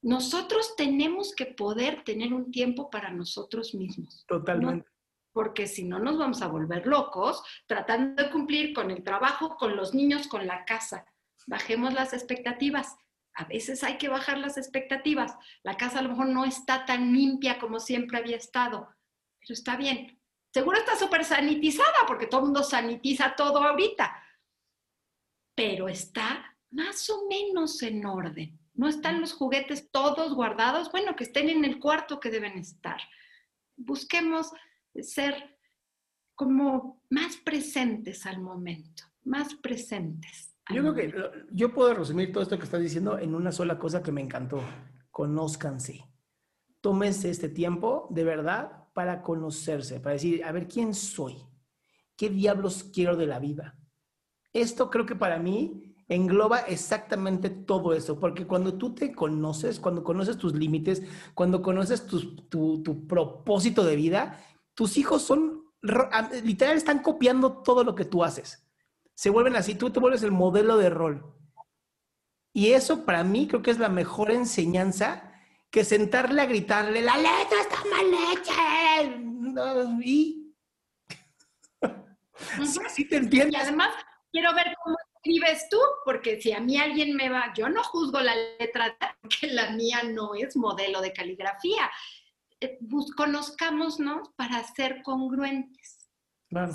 Speaker 6: nosotros tenemos que poder tener un tiempo para nosotros mismos.
Speaker 5: Totalmente.
Speaker 6: Porque si no nos vamos a volver locos tratando de cumplir con el trabajo, con los niños, con la casa. Bajemos las expectativas. A veces hay que bajar las expectativas. La casa a lo mejor no está tan limpia como siempre había estado, pero está bien. Seguro está súper sanitizada porque todo el mundo sanitiza todo ahorita, pero está más o menos en orden no están los juguetes todos guardados, bueno, que estén en el cuarto que deben estar. Busquemos ser como más presentes al momento, más presentes.
Speaker 5: Yo creo que yo puedo resumir todo esto que estás diciendo en una sola cosa que me encantó. Conózcanse. Tómense este tiempo de verdad para conocerse, para decir, a ver, ¿quién soy? ¿Qué diablos quiero de la vida? Esto creo que para mí engloba exactamente todo eso, porque cuando tú te conoces, cuando conoces tus límites, cuando conoces tu, propósito de vida, tus hijos son, literal, están copiando todo lo que tú haces. Se vuelven así, tú te vuelves el modelo de rol. Y eso para mí creo que es la mejor enseñanza que sentarle a gritarle, la letra está mal hecha. Y...
Speaker 6: sí, te entiendo. Y además, quiero ver cómo escribes tú, porque si a mí alguien me va, yo no juzgo la letra, porque la mía no es modelo de caligrafía. Eh, conozcámonos para ser congruentes.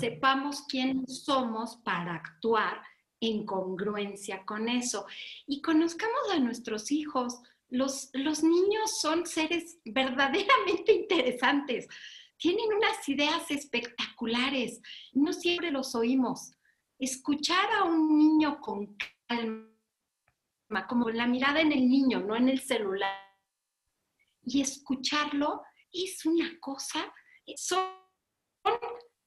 Speaker 6: Sepamos quiénes somos para actuar en congruencia con eso. Y conozcamos a nuestros hijos. Los, los niños son seres verdaderamente interesantes. Tienen unas ideas espectaculares. No siempre los oímos. Escuchar a un niño con calma, como la mirada en el niño, no en el celular, y escucharlo es una cosa, son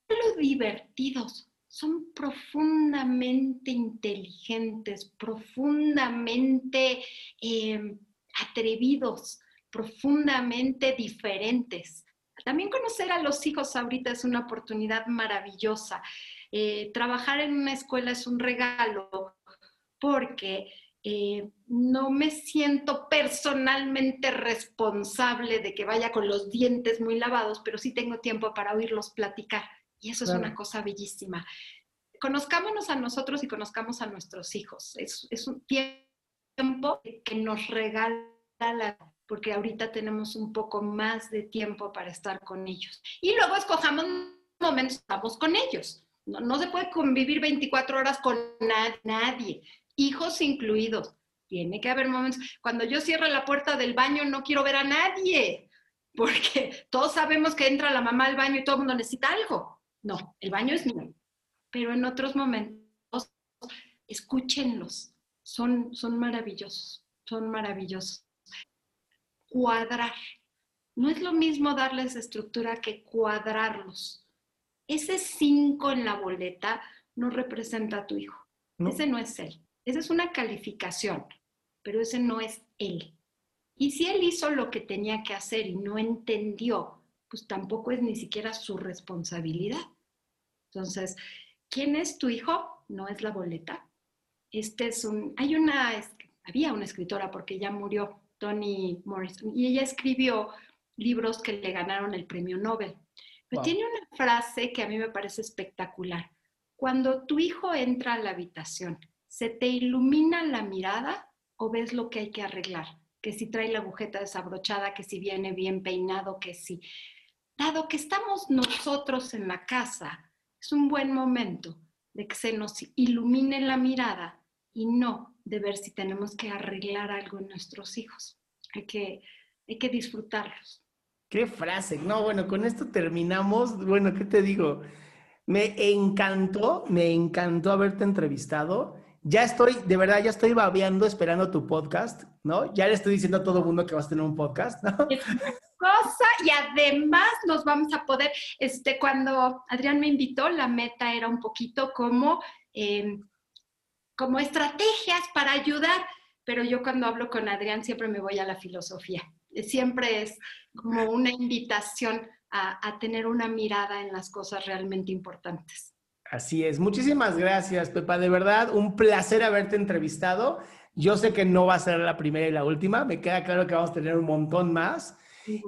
Speaker 6: los divertidos, son profundamente inteligentes, profundamente eh, atrevidos, profundamente diferentes. También conocer a los hijos ahorita es una oportunidad maravillosa. Eh, trabajar en una escuela es un regalo porque eh, no me siento personalmente responsable de que vaya con los dientes muy lavados, pero sí tengo tiempo para oírlos platicar. Y eso es una cosa bellísima. Conozcámonos a nosotros y conozcamos a nuestros hijos. Es, es un tiempo que nos regala la porque ahorita tenemos un poco más de tiempo para estar con ellos. Y luego escojamos momentos, estamos con ellos. No, no se puede convivir 24 horas con nadie hijos incluidos. Tiene que haber momentos. Cuando yo cierro la puerta del baño, no quiero ver a nadie, porque todos sabemos que entra la mamá al baño y todo el mundo necesita algo. No, el baño es mío. Pero en otros momentos, escúchenlos. Son, son maravillosos, son maravillosos. Cuadrar. No es lo mismo darles estructura que cuadrarlos. Ese 5 en la boleta no representa a tu hijo. Ese no es él. Esa es una calificación, pero ese no es él. Y si él hizo lo que tenía que hacer y no entendió, pues tampoco es ni siquiera su responsabilidad. Entonces, ¿quién es tu hijo? No es la boleta. Este es un, hay una, había una escritora porque ya murió, Toni Morrison, y ella escribió libros que le ganaron el premio Nobel. Pero tiene una frase que a mí me parece espectacular. Cuando tu hijo entra a la habitación ¿se te ilumina la mirada o ves lo que hay que arreglar? Que si trae la agujeta desabrochada, que si viene bien peinado, que si... Dado que estamos nosotros en la casa, es un buen momento de que se nos ilumine la mirada y no de ver si tenemos que arreglar algo en nuestros hijos. Hay que, hay que disfrutarlos.
Speaker 5: Qué frase. No, bueno, con esto terminamos. Bueno, ¿qué te digo? Me encantó, me encantó haberte entrevistado ya estoy, de verdad, ya estoy babeando esperando tu podcast, ¿no? Ya le estoy diciendo a todo el mundo que vas a tener un podcast, ¿no?
Speaker 6: cosa y además nos vamos a poder, este, cuando Adrián me invitó, la meta era un poquito como, em, como estrategias para ayudar, pero yo cuando hablo con Adrián siempre me voy a la filosofía, siempre es como una invitación a tener una mirada en las cosas realmente importantes.
Speaker 5: Así es. Muchísimas gracias, Pepa. De verdad, un placer haberte entrevistado. Yo sé que no va a ser la primera y la última. Me queda claro que vamos a tener un montón más.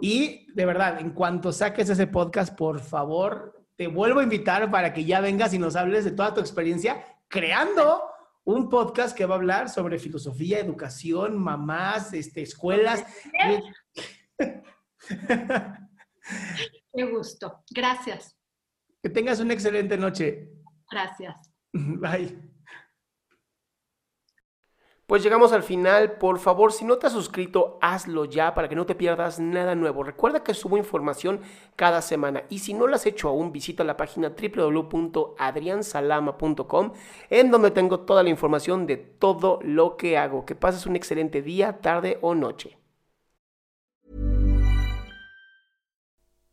Speaker 5: Y de verdad, en cuanto saques ese podcast, por favor, te vuelvo a invitar para que ya vengas y nos hables de toda tu experiencia creando un podcast que va a hablar sobre filosofía, educación, mamás, este, escuelas.
Speaker 6: Qué gusto. Gracias.
Speaker 5: Que tengas una excelente noche.
Speaker 6: Gracias.
Speaker 5: Bye.
Speaker 7: Pues llegamos al final. Por favor, si no te has suscrito, hazlo ya para que no te pierdas nada nuevo. Recuerda que subo información cada semana y si no lo has hecho aún, visita la página www.adriansalama.com en donde tengo toda la información de todo lo que hago. Que pases un excelente día, tarde o noche.